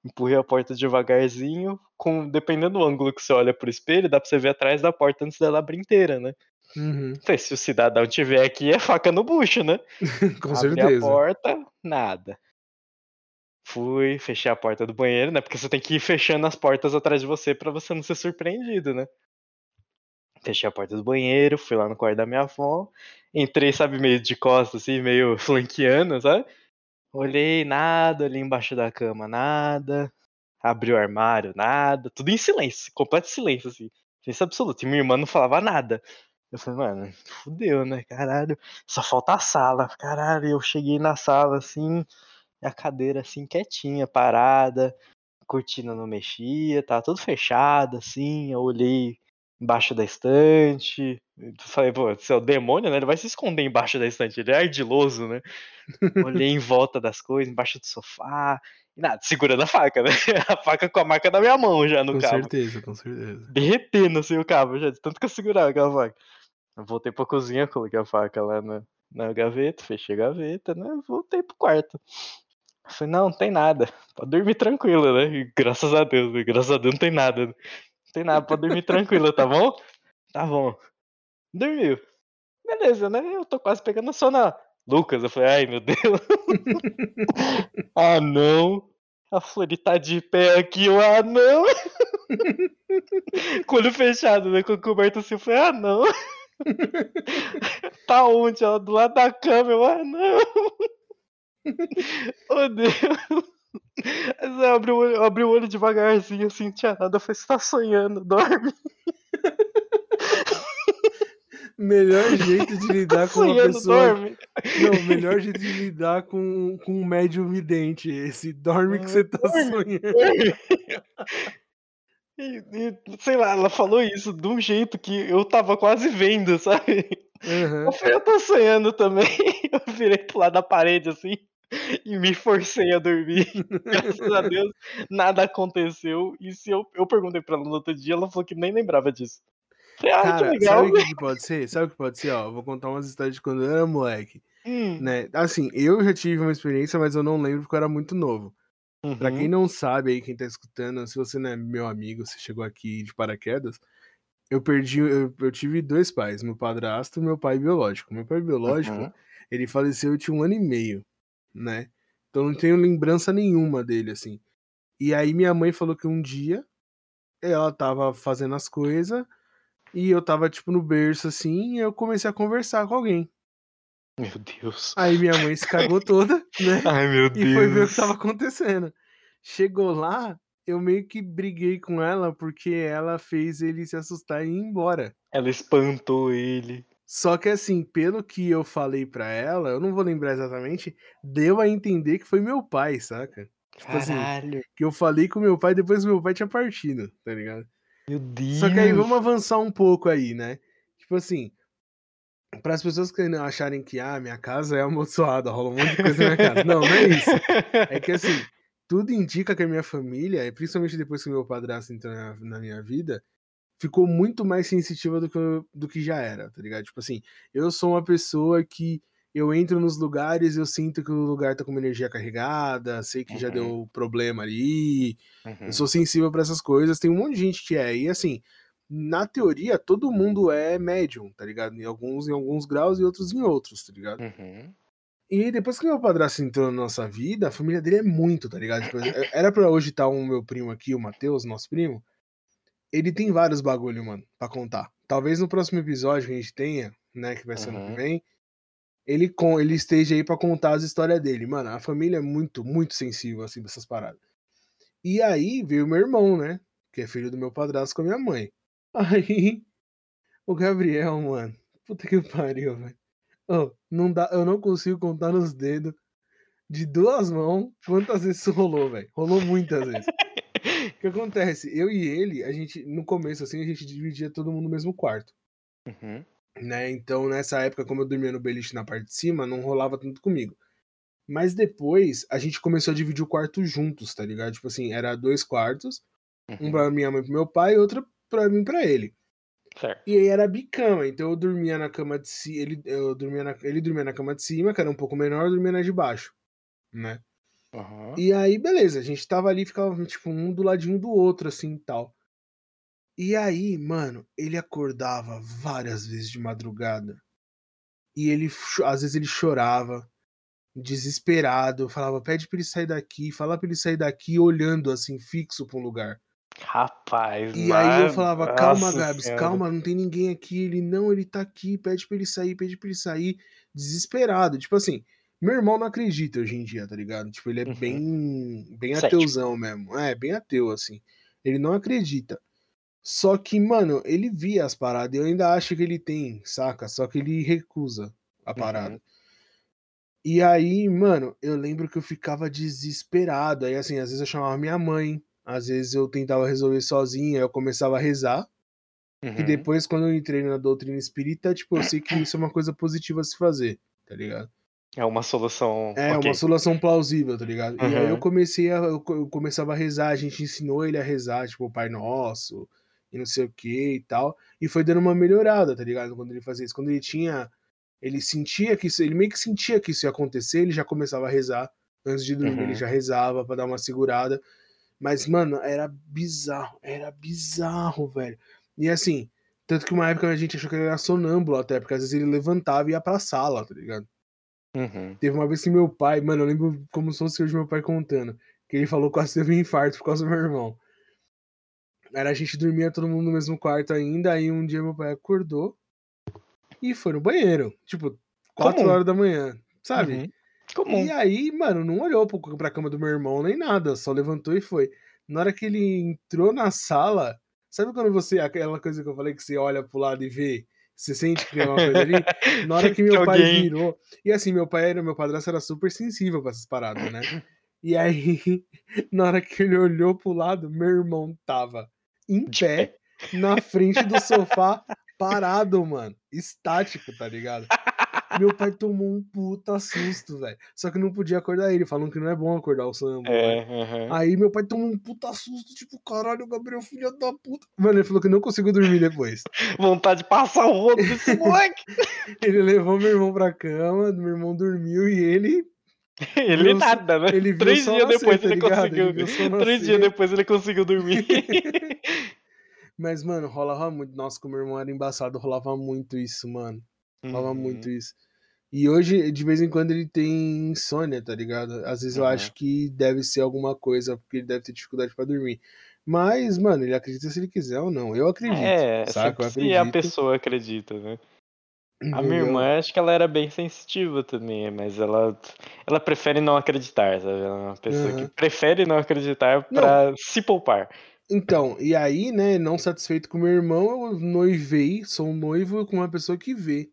Speaker 2: empurrei a porta devagarzinho, com dependendo do ângulo que você olha pro espelho, dá pra você ver atrás da porta antes dela abrir inteira, né?
Speaker 1: Uhum.
Speaker 2: Então, se o cidadão tiver aqui, é faca no bucho, né?
Speaker 1: Com Abri certeza.
Speaker 2: a porta, nada. Fui, fechei a porta do banheiro, né? Porque você tem que ir fechando as portas atrás de você para você não ser surpreendido, né? Fechei a porta do banheiro, fui lá no quarto da minha avó. Entrei, sabe, meio de costas, assim, meio flanqueando, sabe? Olhei, nada, ali embaixo da cama, nada. Abri o armário, nada. Tudo em silêncio, completo silêncio, assim. Silêncio absoluto. E minha irmã não falava nada. Eu falei, mano, fudeu, né? Caralho, só falta a sala. Caralho, eu cheguei na sala assim, a cadeira assim, quietinha, parada, cortina não mexia, tava tudo fechado, assim. Eu olhei embaixo da estante, Falei, pô, se é o demônio, né? Ele vai se esconder embaixo da estante. Ele é ardiloso, né? Olhei em volta das coisas, embaixo do sofá. E nada, segurando a faca, né? A faca com a marca da minha mão já no
Speaker 1: com
Speaker 2: cabo.
Speaker 1: Com certeza, com certeza.
Speaker 2: Derretendo assim o cabo, já, de tanto que eu segurava aquela faca. Voltei pra cozinha, coloquei a faca lá na, na gaveta, fechei a gaveta, né? Voltei pro quarto. Falei, não, não tem nada. Pode dormir tranquilo, né? Graças a Deus, né? graças a Deus não tem nada. Não tem nada, pode dormir tranquilo, tá bom? Tá bom. Dormiu. Beleza, né? Eu tô quase pegando sono. Lucas, eu falei, ai meu Deus. ah não. A Flori tá de pé aqui, eu, ah não. Com olho fechado, né? Com o coberto assim, eu falei, ah não. Tá onde? Ela do lado da eu, ah não. oh Deus. Eu abri, o olho, abri o olho devagarzinho, assim, tinha nada. Eu falei, você tá sonhando, dorme.
Speaker 1: Melhor jeito de lidar com uma pessoa. Dorme. Não, melhor jeito de lidar com, com um médium vidente. Esse dorme que você tá sonhando.
Speaker 2: E, e, sei lá, ela falou isso de um jeito que eu tava quase vendo, sabe? Uhum. Eu falei, eu tô sonhando também. Eu virei pro lado da parede assim e me forcei a dormir. Graças a Deus, nada aconteceu. E se eu, eu perguntei pra ela no outro dia, ela falou que nem lembrava disso.
Speaker 1: Ah, Cara, sabe o que pode ser? Sabe o que pode ser? Ó, vou contar umas histórias de quando eu era moleque. Hum. Né? Assim, eu já tive uma experiência, mas eu não lembro porque eu era muito novo. Uhum. Pra quem uhum. não sabe aí, quem tá escutando, se você não é meu amigo, você chegou aqui de paraquedas, eu perdi, eu, eu tive dois pais, meu padrasto e meu pai biológico. Meu pai biológico, uhum. ele faleceu, eu tinha um ano e meio, né? Então não tenho lembrança nenhuma dele, assim. E aí minha mãe falou que um dia ela tava fazendo as coisas e eu tava, tipo, no berço assim, e eu comecei a conversar com alguém.
Speaker 2: Meu Deus.
Speaker 1: Aí minha mãe se cagou toda, né?
Speaker 2: Ai, meu Deus.
Speaker 1: E foi ver o que tava acontecendo. Chegou lá, eu meio que briguei com ela porque ela fez ele se assustar e ir embora.
Speaker 2: Ela espantou ele.
Speaker 1: Só que assim, pelo que eu falei pra ela, eu não vou lembrar exatamente, deu a entender que foi meu pai, saca?
Speaker 2: Tipo assim, Caralho.
Speaker 1: Assim, que eu falei com meu pai depois que meu pai tinha partido, tá ligado?
Speaker 2: Meu Deus.
Speaker 1: Só que aí vamos avançar um pouco aí, né? Tipo assim, para as pessoas que acharem que ah, minha casa é amaldiçoada, rola um monte de coisa na minha casa. Não, não é isso. É que assim, tudo indica que a minha família, principalmente depois que meu padrasto entrou na, na minha vida, ficou muito mais sensitiva do que, do que já era, tá ligado? Tipo assim, eu sou uma pessoa que eu entro nos lugares, eu sinto que o lugar tá com uma energia carregada, sei que uhum. já deu problema ali. Uhum. Eu sou sensível para essas coisas. Tem um monte de gente que é. E assim, na teoria, todo mundo é médium, tá ligado? Em alguns em alguns graus e outros em outros, tá ligado?
Speaker 2: Uhum.
Speaker 1: E depois que meu padrasto entrou na nossa vida, a família dele é muito, tá ligado? Tipo, é, era pra hoje estar um meu primo aqui, o Matheus, nosso primo. Ele tem vários bagulho, mano, pra contar. Talvez no próximo episódio que a gente tenha, né, que vai ser ano que uhum. vem, ele, com, ele esteja aí para contar as histórias dele. Mano, a família é muito, muito sensível, assim, pra essas paradas. E aí veio meu irmão, né? Que é filho do meu padrasto com a minha mãe. Aí, o Gabriel, mano. Puta que pariu, velho. Oh, não dá, eu não consigo contar nos dedos de duas mãos quantas vezes isso rolou, velho. Rolou muitas vezes. o que acontece? Eu e ele, a gente, no começo, assim, a gente dividia todo mundo no mesmo quarto.
Speaker 2: Uhum.
Speaker 1: Né? Então, nessa época, como eu dormia no beliche na parte de cima, não rolava tanto comigo. Mas depois, a gente começou a dividir o quarto juntos, tá ligado? Tipo assim, era dois quartos, uhum. um pra minha mãe e pro meu pai e outro pra mim e pra ele.
Speaker 2: Certo.
Speaker 1: E aí era bicama, então eu dormia na cama de cima, ele, eu dormia na, ele dormia na cama de cima, que era um pouco menor, eu dormia na de baixo, né?
Speaker 2: Uhum.
Speaker 1: E aí, beleza, a gente tava ali, ficava tipo um do ladinho do outro, assim, tal. E aí, mano, ele acordava várias vezes de madrugada. E ele, às vezes, ele chorava, desesperado, falava, pede pra ele sair daqui, fala pra ele sair daqui, olhando assim, fixo pra um lugar.
Speaker 2: Rapaz,
Speaker 1: E aí eu falava, calma, Gabs, senhora. calma, não tem ninguém aqui. Ele, não, ele tá aqui, pede pra ele sair, pede pra ele sair. Desesperado. Tipo assim, meu irmão não acredita hoje em dia, tá ligado? Tipo, ele é uhum. bem, bem ateuzão mesmo. É, bem ateu, assim. Ele não acredita. Só que, mano, ele via as paradas e eu ainda acho que ele tem, saca? Só que ele recusa a parada. Uhum. E aí, mano, eu lembro que eu ficava desesperado. Aí, assim, às vezes eu chamava minha mãe, às vezes eu tentava resolver sozinho, aí eu começava a rezar, Uhum. Que depois, quando eu entrei na doutrina espírita, tipo, eu sei que isso é uma coisa positiva a se fazer, tá ligado?
Speaker 2: É uma solução.
Speaker 1: É, okay. uma solução plausível, tá ligado? Uhum. E aí eu comecei a. Eu começava a rezar, a gente ensinou ele a rezar, tipo, o Pai Nosso, e não sei o que e tal. E foi dando uma melhorada, tá ligado? Quando ele fazia isso. Quando ele tinha. Ele sentia que isso. Ele meio que sentia que isso ia acontecer, ele já começava a rezar. Antes de dormir, uhum. ele já rezava para dar uma segurada. Mas, mano, era bizarro. Era bizarro, velho. E assim, tanto que uma época a gente achou que ele era sonâmbulo até, porque às vezes ele levantava e ia pra sala, tá ligado?
Speaker 2: Uhum.
Speaker 1: Teve uma vez que meu pai, mano, eu lembro como se fosse hoje meu pai contando, que ele falou que quase teve um infarto por causa do meu irmão. Era a gente dormia todo mundo no mesmo quarto ainda, aí um dia meu pai acordou e foi no banheiro, tipo, 4 horas da manhã, sabe? Uhum.
Speaker 2: Comum.
Speaker 1: E aí, mano, não olhou pra cama do meu irmão nem nada, só levantou e foi. Na hora que ele entrou na sala, Sabe quando você, aquela coisa que eu falei que você olha pro lado e vê, você sente que tem uma coisa ali? Na hora que meu pai virou. E assim, meu pai era, meu padrasto era super sensível pra essas paradas, né? E aí, na hora que ele olhou pro lado, meu irmão tava em pé, na frente do sofá, parado, mano. Estático, tá ligado? Meu pai tomou um puta susto, velho. Só que não podia acordar ele, falam que não é bom acordar o samba.
Speaker 2: É, uhum.
Speaker 1: Aí meu pai tomou um puta susto, tipo, caralho, Gabriel, filho da puta. Mano, ele falou que não conseguiu dormir depois.
Speaker 2: Vontade de passar o rodo desse moleque.
Speaker 1: ele levou meu irmão pra cama, meu irmão dormiu e ele
Speaker 2: ele viu, nada, né?
Speaker 1: Ele
Speaker 2: Três dias
Speaker 1: nascer,
Speaker 2: depois
Speaker 1: tá
Speaker 2: ele conseguiu. Ele Três dias depois ele conseguiu dormir.
Speaker 1: Mas, mano, rolava muito. Nossa, como meu irmão era embaçado, rolava muito isso, mano. Rolava uhum. muito isso. E hoje, de vez em quando, ele tem insônia, tá ligado? Às vezes uhum. eu acho que deve ser alguma coisa, porque ele deve ter dificuldade para dormir. Mas, mano, ele acredita se ele quiser ou não. Eu acredito. É, saca? Eu acredito.
Speaker 2: se a pessoa acredita, né? A minha irmã, acho que ela era bem sensitiva também, mas ela, ela prefere não acreditar, sabe? Ela é uma pessoa uhum. que prefere não acreditar para se poupar.
Speaker 1: Então, e aí, né, não satisfeito com meu irmão, eu noivei, sou um noivo com uma pessoa que vê.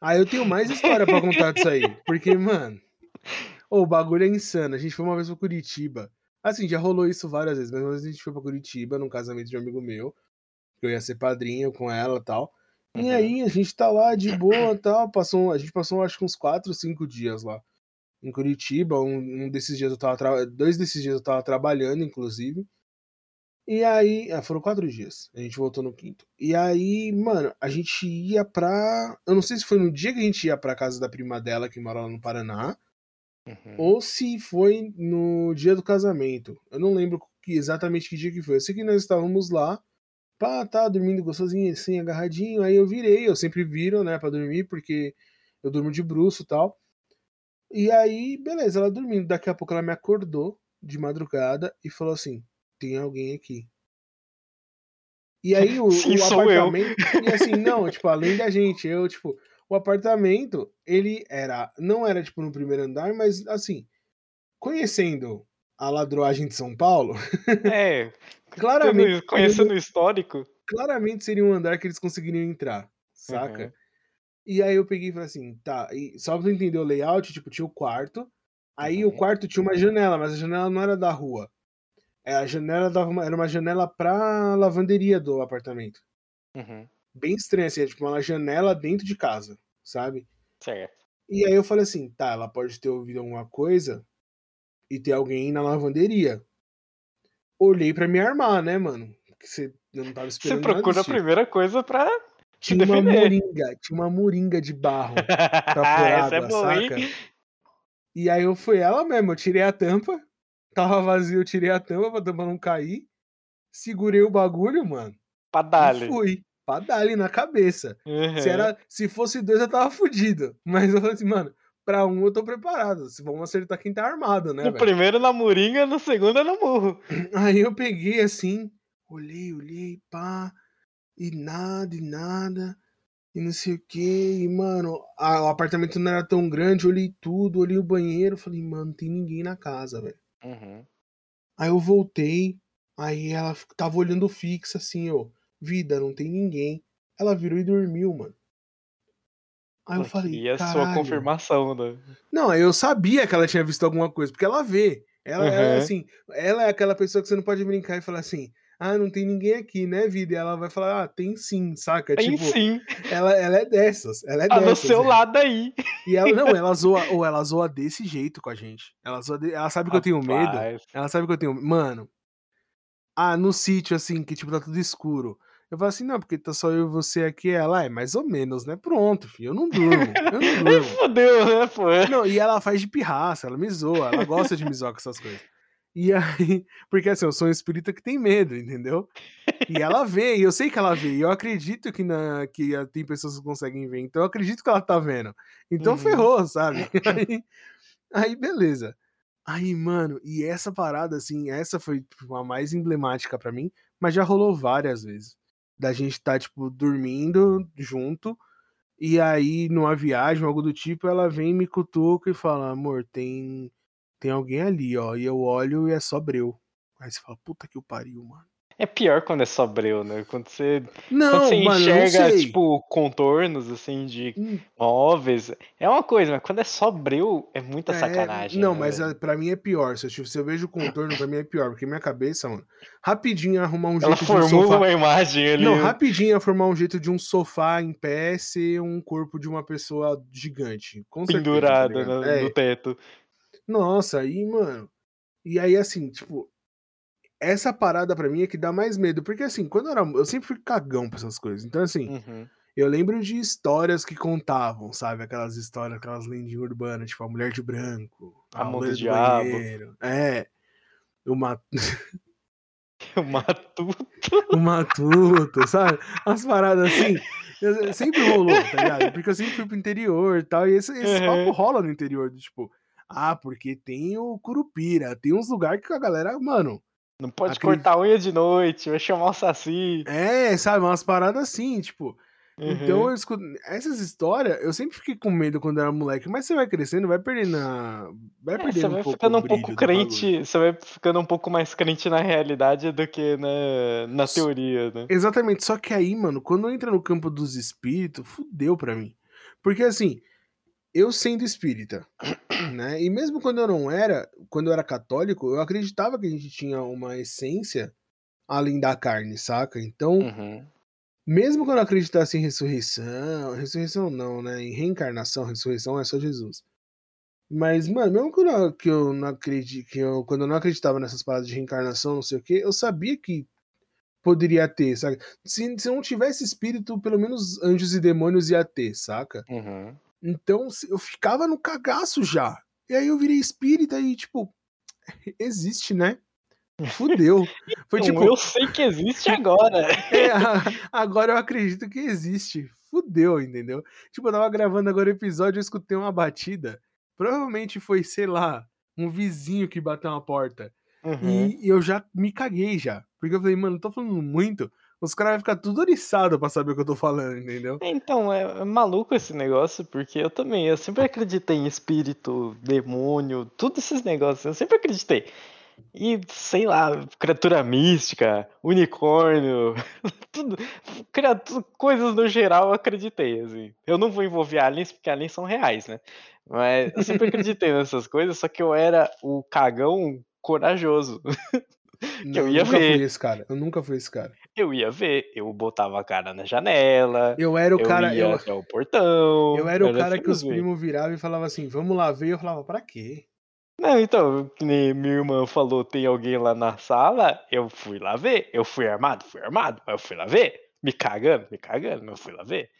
Speaker 1: Aí eu tenho mais história para contar disso aí. Porque, mano, oh, o bagulho é insano. A gente foi uma vez pra Curitiba. Assim, já rolou isso várias vezes, mas uma vez a gente foi pra Curitiba num casamento de um amigo meu. Que eu ia ser padrinho com ela e tal. E uhum. aí a gente tá lá de boa e tal. Passou, a gente passou acho que uns 4, 5 dias lá. Em Curitiba. Um, um desses dias eu tava. Dois desses dias eu tava trabalhando, inclusive. E aí, ah, foram quatro dias. A gente voltou no quinto. E aí, mano, a gente ia pra. Eu não sei se foi no dia que a gente ia pra casa da prima dela, que mora lá no Paraná. Uhum. Ou se foi no dia do casamento. Eu não lembro que, exatamente que dia que foi. Eu sei que nós estávamos lá. Pá, tá, dormindo gostosinho, assim, agarradinho. Aí eu virei, eu sempre viro, né, pra dormir, porque eu durmo de bruxo e tal. E aí, beleza, ela dormindo. Daqui a pouco ela me acordou de madrugada e falou assim: tem alguém aqui. E aí o,
Speaker 2: Sim,
Speaker 1: o
Speaker 2: apartamento.
Speaker 1: E assim, não, tipo, além da gente, eu, tipo, o apartamento, ele era. Não era, tipo, no primeiro andar, mas assim, conhecendo a ladroagem de São Paulo.
Speaker 2: É.
Speaker 1: claramente.
Speaker 2: Conhecendo o histórico.
Speaker 1: Claramente seria um andar que eles conseguiriam entrar, saca? Uhum. E aí eu peguei e falei assim, tá, e só pra entender o layout, tipo, tinha o quarto. Aí uhum. o quarto tinha uma janela, mas a janela não era da rua. É, a janela dava era uma janela pra lavanderia do apartamento.
Speaker 2: Uhum.
Speaker 1: Bem estranha, assim, é tipo uma janela dentro de casa, sabe?
Speaker 2: Certo.
Speaker 1: E aí eu falei assim, tá, ela pode ter ouvido alguma coisa e ter alguém na lavanderia. Olhei para me armar, né, mano? Porque você não tava esperando.
Speaker 2: Você procura a primeira coisa pra.
Speaker 1: Tinha uma moringa, tinha uma moringa de barro pra pôr é água, é saca? Hein? E aí eu fui ela mesmo, eu tirei a tampa, Tava vazio, eu tirei a tampa pra tampa não cair. Segurei o bagulho, mano.
Speaker 2: Pra dar-lhe.
Speaker 1: Fui. Pra dar-lhe na cabeça. Uhum. Se, era, se fosse dois, eu tava fudido. Mas eu falei assim, mano, pra um eu tô preparado. Se vamos acertar quem tá armado, né?
Speaker 2: No véio? primeiro na moringa, no segundo é no murro.
Speaker 1: Aí eu peguei assim, olhei, olhei, pá. E nada, e nada. E não sei o que. E, mano, a, o apartamento não era tão grande. Olhei tudo, olhei o banheiro. Falei, mano, não tem ninguém na casa, velho.
Speaker 2: Uhum.
Speaker 1: Aí eu voltei, aí ela tava olhando fixa assim, ó. Vida, não tem ninguém. Ela virou e dormiu, mano. Aí eu falei.
Speaker 2: E a sua confirmação, né?
Speaker 1: Não, eu sabia que ela tinha visto alguma coisa, porque ela vê. Ela, uhum. ela, assim, ela é aquela pessoa que você não pode brincar e falar assim: ah, não tem ninguém aqui, né, vida? E ela vai falar, ah, tem sim, saca?
Speaker 2: Tem
Speaker 1: tipo,
Speaker 2: sim.
Speaker 1: Ela, ela é dessas, ela é
Speaker 2: Tá
Speaker 1: dessas.
Speaker 2: seu
Speaker 1: é.
Speaker 2: lado aí.
Speaker 1: E ela, não, ela zoa, ou ela zoa desse jeito com a gente. Ela, zoa de- ela sabe que eu tenho medo.
Speaker 2: Rapaz.
Speaker 1: Ela sabe que eu tenho. Mano. Ah, no sítio, assim, que tipo, tá tudo escuro. Eu falo assim, não, porque tá só eu e você aqui. Ela, "Ah, é mais ou menos, né? Pronto, filho. Eu não durmo. Eu não durmo.
Speaker 2: fodeu, né, pô?
Speaker 1: Não, e ela faz de pirraça, ela me zoa, ela gosta de me zoar com essas coisas. E aí, porque assim, eu sou um espírita que tem medo, entendeu? E ela vê, e eu sei que ela vê, e eu acredito que, na, que ah, tem pessoas que conseguem ver, então eu acredito que ela tá vendo. Então
Speaker 2: Uhum.
Speaker 1: ferrou, sabe? Aí, aí, beleza. Aí, mano, e essa parada, assim, essa foi tipo, a mais emblemática pra mim, mas já rolou várias vezes. Da gente tá, tipo, dormindo junto, e aí, numa viagem, algo do tipo, ela vem, me cutuca e fala, amor, tem, tem alguém ali, ó. E eu olho e é só breu. Aí você fala, puta que o pariu, mano.
Speaker 2: É pior quando é só breu, né? Quando você, quando
Speaker 1: Não,
Speaker 2: você
Speaker 1: mano,
Speaker 2: enxerga, tipo, contornos, assim, de
Speaker 1: Hum,
Speaker 2: móveis. É uma coisa, mas quando é só breu, é muita
Speaker 1: é,
Speaker 2: sacanagem.
Speaker 1: não,
Speaker 2: né,
Speaker 1: mas
Speaker 2: velho?
Speaker 1: ah, pra mim é pior. Se eu, se eu vejo o contorno, pra mim é pior. Porque minha cabeça, mano, rapidinho arrumar um
Speaker 2: Ela
Speaker 1: jeito de um sofá.
Speaker 2: uma imagem ali.
Speaker 1: Não, rapidinho ia formar um jeito de um sofá em pé ser um corpo de uma pessoa gigante. Com certeza, tá
Speaker 2: pendurada no,
Speaker 1: É.
Speaker 2: no teto.
Speaker 1: Nossa, aí, mano. E aí, assim, tipo, essa parada pra mim é que dá mais medo. Porque, assim, quando eu era. Eu sempre fui cagão pra essas coisas. Então, assim,
Speaker 2: Uhum.
Speaker 1: eu lembro de histórias que contavam, sabe? Aquelas histórias, aquelas lendinhas urbanas, tipo, a mulher de branco,
Speaker 2: A mão do
Speaker 1: loira
Speaker 2: diabo.
Speaker 1: banheiro. É. O, ma...
Speaker 2: O matuto.
Speaker 1: o matuto, sabe? As paradas assim. Sempre rolou, tá ligado? Porque eu sempre fui pro interior e tal. E esse, esse
Speaker 2: Uhum.
Speaker 1: papo rola no interior, do tipo. Ah, porque tem o Curupira. Tem uns lugares que a galera, mano.
Speaker 2: Não pode cortar a unha de noite, vai chamar o Saci.
Speaker 1: É, sabe? Umas paradas assim, tipo. Então,
Speaker 2: Uhum.
Speaker 1: eu escuto... essas histórias, eu sempre fiquei com medo quando era moleque, mas você vai crescendo, vai perdendo a... Vai
Speaker 2: É,
Speaker 1: perdendo
Speaker 2: você
Speaker 1: um
Speaker 2: vai
Speaker 1: pouco
Speaker 2: ficando um pouco crente, você vai ficando um pouco mais crente na realidade do que na, na teoria, né?
Speaker 1: Exatamente, só que aí, mano, quando entra no campo dos espíritos, fudeu pra mim. Porque assim, eu sendo espírita, né? E mesmo quando eu não era, quando eu era católico, eu acreditava que a gente tinha uma essência além da carne, saca? Então,
Speaker 2: Uhum.
Speaker 1: mesmo quando eu acreditasse em ressurreição, ressurreição não, né? Em reencarnação, ressurreição é só Jesus. Mas, mano, mesmo quando eu, que eu não acredito, que eu, quando eu não acreditava nessas paradas de reencarnação, não sei o que, eu sabia que poderia ter, sabe? Se, se não tivesse espírito, pelo menos anjos e demônios ia ter, saca?
Speaker 2: Uhum.
Speaker 1: Então eu ficava no cagaço já. E aí eu virei espírita e, tipo, existe, né? Fudeu. Foi tipo,
Speaker 2: eu sei que existe agora.
Speaker 1: é, agora eu acredito que existe. Fudeu, entendeu? Tipo, eu tava gravando agora o episódio, eu escutei uma batida. Provavelmente foi, sei lá, um vizinho que bateu na porta.
Speaker 2: Uhum.
Speaker 1: E eu já me caguei já. Porque eu falei, mano, tô falando muito. Os caras vão ficar tudo oriçado pra saber o que eu tô falando, entendeu?
Speaker 2: Então, é, é maluco esse negócio, porque eu também, eu sempre acreditei em espírito, demônio, todos esses negócios, eu sempre acreditei. E, sei lá, criatura mística, unicórnio, tudo, criatu- coisas no geral eu acreditei, assim. Eu não vou envolver aliens, porque aliens são reais, né? Mas eu sempre acreditei nessas coisas, só que eu era o cagão corajoso.
Speaker 1: Não,
Speaker 2: eu ia
Speaker 1: nunca
Speaker 2: ver.
Speaker 1: fui esse cara. Eu nunca fui esse cara.
Speaker 2: Eu ia ver, eu botava a cara na janela,
Speaker 1: Eu era o
Speaker 2: eu
Speaker 1: cara.
Speaker 2: ia
Speaker 1: Eu,
Speaker 2: até o portão.
Speaker 1: eu era o cara que os primos viravam e falavam assim, vamos lá ver. Eu falava, pra quê?
Speaker 2: Não, então, minha irmã falou, tem alguém lá na sala, eu fui lá ver. Eu fui armado? Fui armado, mas eu fui lá ver. Me cagando? Me cagando, mas eu fui lá ver.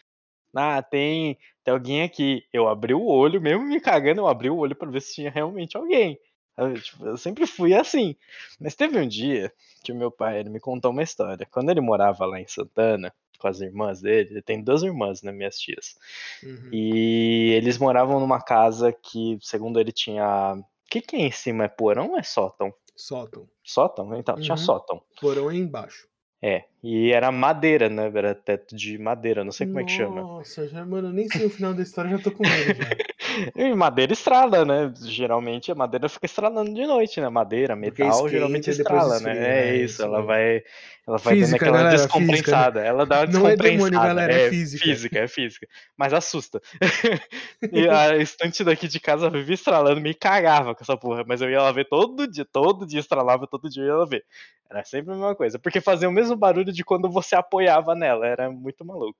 Speaker 2: Ah, tem, tem alguém aqui. Eu abri o olho, mesmo me cagando, eu abri o olho pra ver se tinha realmente alguém. Eu, tipo, eu sempre fui assim. Mas teve um dia que o meu pai ele me contou uma história. Quando ele morava lá em Santana, com as irmãs dele, ele tem duas irmãs, né, minhas tias.
Speaker 1: Uhum.
Speaker 2: E eles moravam numa casa que, segundo ele, tinha. O que, que é em cima? É porão ou é sótão?
Speaker 1: Sótão.
Speaker 2: Sótão? Então, tinha
Speaker 1: Uhum.
Speaker 2: sótão.
Speaker 1: Porão é embaixo.
Speaker 2: É, e era madeira, né? Era teto de madeira, não sei como é que chama.
Speaker 1: Nossa, já, mano, eu nem sei o final da história, já tô com medo já.
Speaker 2: E madeira estrala, né? Geralmente a madeira fica estralando de noite, né? Madeira, metal,
Speaker 1: esquenta
Speaker 2: geralmente estrala,
Speaker 1: esfria,
Speaker 2: né?
Speaker 1: é
Speaker 2: É
Speaker 1: isso
Speaker 2: ela vai, ela vai
Speaker 1: Física,
Speaker 2: dando aquela
Speaker 1: galera,
Speaker 2: descompensada. Ela dá uma
Speaker 1: Não é demônio, galera, é física.
Speaker 2: física, é física. Mas assusta. e a estante daqui de casa vivia estralando, me cagava com essa porra. Mas eu ia lá ver todo dia, todo dia estralava, todo dia eu ia lá ver. Era sempre a mesma coisa. Porque fazia o mesmo barulho de quando você apoiava nela. Era muito maluco.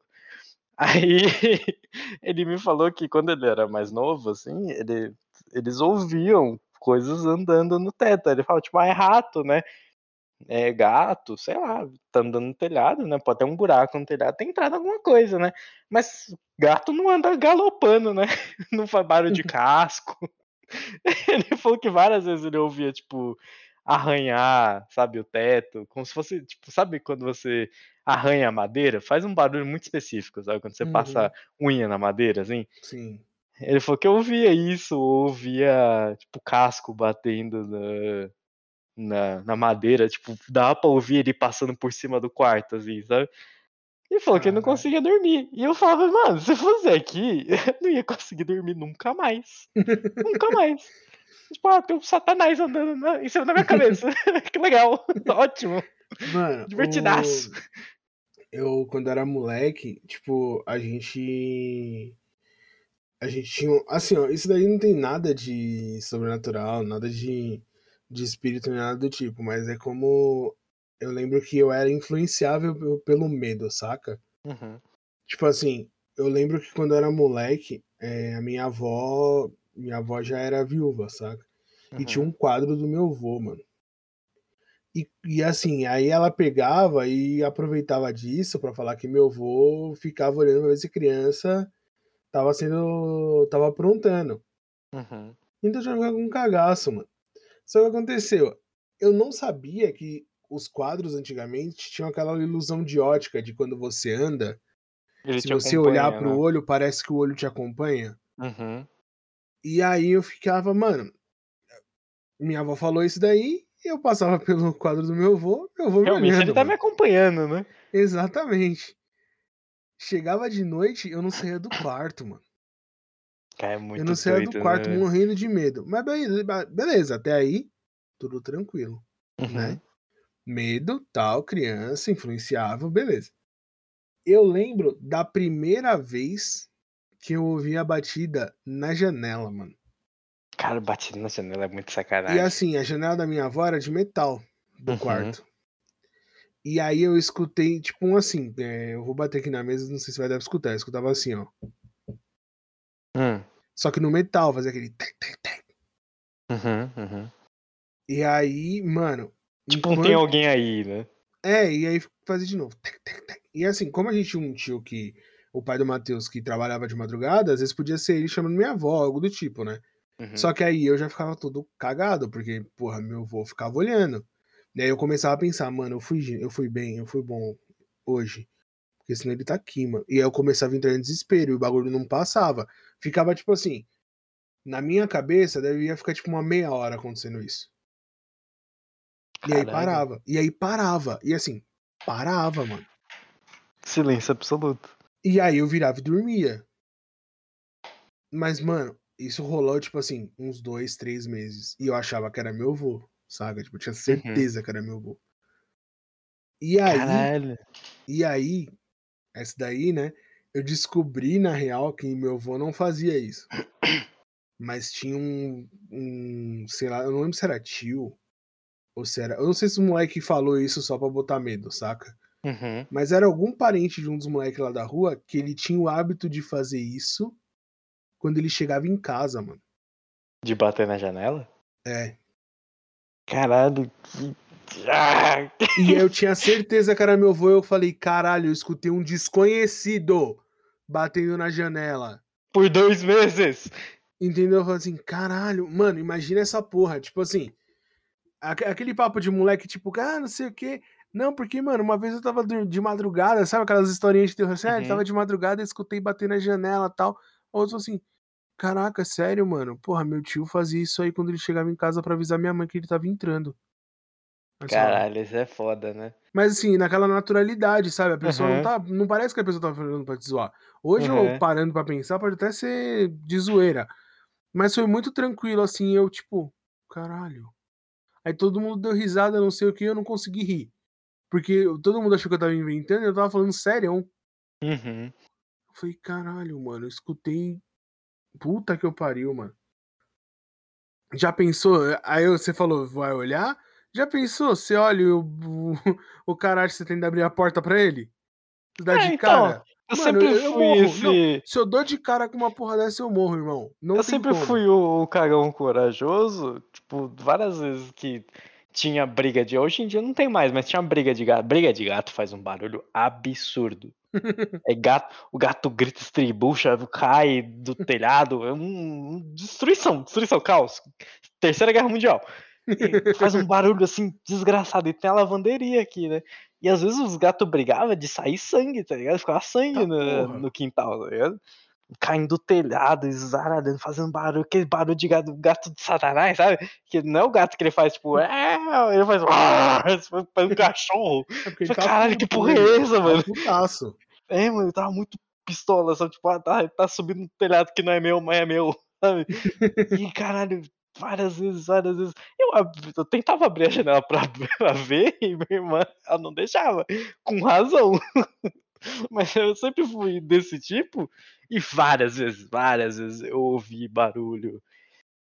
Speaker 2: Aí ele me falou que quando ele era mais novo, assim, ele, eles ouviam coisas andando no teto. Ele falava, tipo, ah, é rato, né? É gato, sei lá, tá andando no telhado, né? Pode ter um buraco no telhado, tem entrado alguma coisa, né? Mas gato não anda galopando, né? Não faz barulho de casco. Ele falou que várias vezes ele ouvia, tipo, arranhar, sabe, o teto, como se fosse, tipo, sabe quando você arranha a madeira? Faz um barulho muito específico, sabe? Quando você
Speaker 1: Uhum.
Speaker 2: passa unha na madeira, assim.
Speaker 1: Sim.
Speaker 2: Ele falou que eu ouvia isso, ouvia, tipo, casco batendo na, na, na madeira, tipo, dava pra ouvir ele passando por cima do quarto, assim, sabe? E falou que ele não conseguia dormir. E eu falava, mano, se fosse aqui, eu não ia conseguir dormir nunca mais. nunca mais. Tipo, ah, tem um satanás andando na- em cima da minha cabeça. que legal, ótimo.
Speaker 1: Mano,
Speaker 2: Divertidaço.
Speaker 1: o- eu, quando era moleque, tipo, a gente. A gente tinha. Assim, ó, isso daí não tem nada de sobrenatural, nada de, de espírito, nem nada do tipo, mas é como. Eu lembro que eu era influenciável pe- pelo medo, saca?
Speaker 2: Uhum.
Speaker 1: Tipo assim, eu lembro que quando eu era moleque, é, a minha avó. Minha avó já era viúva, saca? E tinha
Speaker 2: uhum.
Speaker 1: um quadro do meu avô, mano. E, e assim, aí ela pegava e aproveitava disso pra falar que meu avô ficava olhando pra ver se criança tava sendo. tava aprontando.
Speaker 2: Uhum.
Speaker 1: Então eu já ficava com um cagaço, mano. Só que aconteceu, eu não sabia que os quadros antigamente tinham aquela ilusão de ótica de quando você anda,
Speaker 2: Ele
Speaker 1: se você olhar
Speaker 2: acompanha,
Speaker 1: pro
Speaker 2: né?
Speaker 1: olho, parece que o olho te acompanha.
Speaker 2: Uhum.
Speaker 1: E aí eu ficava, mano, minha avó falou isso daí, eu passava pelo quadro do meu avô, meu avô me
Speaker 2: Realmente
Speaker 1: olhando,
Speaker 2: ele tá
Speaker 1: mano.
Speaker 2: me acompanhando, né?
Speaker 1: Exatamente. Chegava de noite, eu não saía do quarto, mano.
Speaker 2: Cara, é muito
Speaker 1: eu não saía
Speaker 2: doido,
Speaker 1: do quarto
Speaker 2: né?
Speaker 1: morrendo de medo. Mas beleza, beleza, até aí, tudo tranquilo,
Speaker 2: Uhum.
Speaker 1: né? Medo, tal, criança, influenciável, beleza. Eu lembro da primeira vez que eu ouvi a batida na janela, mano.
Speaker 2: Cara, batido na janela é muito
Speaker 1: E
Speaker 2: sacanagem.
Speaker 1: assim, a janela da minha avó era de metal do
Speaker 2: Uhum.
Speaker 1: quarto. E aí eu escutei, tipo, um assim, é, eu vou bater aqui na mesa, não sei se vai dar pra escutar. Eu escutava assim, ó.
Speaker 2: Hum.
Speaker 1: Só que no metal, fazia aquele. tec, tec, tec.
Speaker 2: Uhum, uhum.
Speaker 1: E aí, mano.
Speaker 2: Tipo, não
Speaker 1: enquanto-
Speaker 2: tem alguém aí, né?
Speaker 1: É, e aí fazia de novo. tec, tec, tec. E assim, como a gente tinha um tio que. O pai do Matheus que trabalhava de madrugada, às vezes podia ser ele chamando minha avó, algo do tipo, né?
Speaker 2: Uhum.
Speaker 1: Só que aí eu já ficava todo cagado, porque, porra, meu avô ficava olhando. E aí eu começava a pensar, mano, eu fui, eu fui bem, eu fui bom hoje. Porque senão ele tá aqui, mano. E aí eu começava a entrar em desespero e o bagulho não passava. Ficava tipo assim. Na minha cabeça, devia ficar tipo uma meia hora acontecendo isso. E aí parava. E aí parava. E assim, parava, mano.
Speaker 2: Silêncio absoluto.
Speaker 1: E aí eu virava e dormia. Mas, mano, isso rolou, tipo assim, uns dois, três meses. E eu achava que era meu avô, saca? Tipo, eu tinha certeza que era meu avô. E aí,
Speaker 2: Caralho.
Speaker 1: e aí, essa daí, né? Eu descobri, na real, que meu avô não fazia isso. Mas tinha um, um, sei lá, eu não lembro se era tio ou se era. Eu não sei se o moleque falou isso só pra botar medo, saca?
Speaker 2: Uhum.
Speaker 1: Mas era algum parente de um dos moleques lá da rua que ele tinha o hábito de fazer isso quando ele chegava em casa, mano.
Speaker 2: De bater na janela?
Speaker 1: É.
Speaker 2: Caralho, que. Ah!
Speaker 1: E eu tinha certeza que era meu avô e eu falei, caralho, eu escutei um desconhecido batendo na janela.
Speaker 2: Por dois meses!
Speaker 1: Entendeu? Eu falei assim, caralho, mano, imagina essa porra. Tipo assim, aque- aquele papo de moleque, tipo, ah, não sei o quê. Não, porque, mano, uma vez eu tava de madrugada, sabe aquelas historinhas de terror ele
Speaker 2: Uhum.
Speaker 1: tava de madrugada e escutei bater na janela e tal. Outros assim, caraca, sério, mano? Porra, meu tio fazia isso aí quando ele chegava em casa pra avisar minha mãe que ele tava entrando. Fala,
Speaker 2: Caralho, isso é foda, né?
Speaker 1: Mas assim, naquela naturalidade, sabe? A pessoa não
Speaker 2: Aham.
Speaker 1: tá. Não parece que a pessoa tá falando pra te zoar. Hoje eu
Speaker 2: Aham.
Speaker 1: parando pra pensar, pode até ser de zoeira. Mas foi muito tranquilo, assim, eu, tipo, caralho. Aí todo mundo deu risada, não sei o que, eu não consegui rir. Porque todo mundo achou que eu tava inventando e eu tava falando sério.
Speaker 2: Uhum.
Speaker 1: Eu falei, caralho, mano, eu escutei. Puta que eu pariu, mano. Já pensou? Aí você falou, vai olhar? Já pensou? Você olha o, o, o caralho, você tenta abrir a porta pra ele? Dá
Speaker 2: É,
Speaker 1: de
Speaker 2: então,
Speaker 1: cara?
Speaker 2: eu
Speaker 1: Mano,
Speaker 2: sempre
Speaker 1: eu, eu
Speaker 2: fui.
Speaker 1: Não,
Speaker 2: esse
Speaker 1: se eu dou de cara com uma porra dessa, eu morro, irmão. Não
Speaker 2: eu
Speaker 1: tem
Speaker 2: sempre
Speaker 1: como.
Speaker 2: fui o o cagão corajoso, tipo, várias vezes que tinha briga de hoje em dia não tem mais, mas tinha briga de gato. Briga de gato faz um barulho absurdo. É gato, o gato grita, estribucha, cai do telhado, é um, destruição, destruição, caos. Terceira Guerra Mundial. E faz um barulho assim desgraçado. E tem a lavanderia aqui, né? E às vezes os gatos brigavam de sair sangue, tá ligado? Ficava sangue
Speaker 1: Tá
Speaker 2: no, no quintal, tá ligado? Caindo do telhado, fazendo barulho, aquele barulho de gato, gato de satanás, sabe? Que não é o gato que ele faz, tipo, é, ele faz, faz um cachorro.
Speaker 1: É
Speaker 2: Caralho, que porra é essa, mano?
Speaker 1: putaço.
Speaker 2: É, mano, ele tava muito pistola, sabe? Tipo, ah, tá, tá subindo no telhado que não é meu, mas é meu, sabe? E caralho, várias vezes, várias vezes. Eu, eu tentava abrir a janela pra, pra ver e minha irmã, ela não deixava. Com razão. Mas eu sempre fui desse tipo e várias vezes, várias vezes eu ouvi barulho,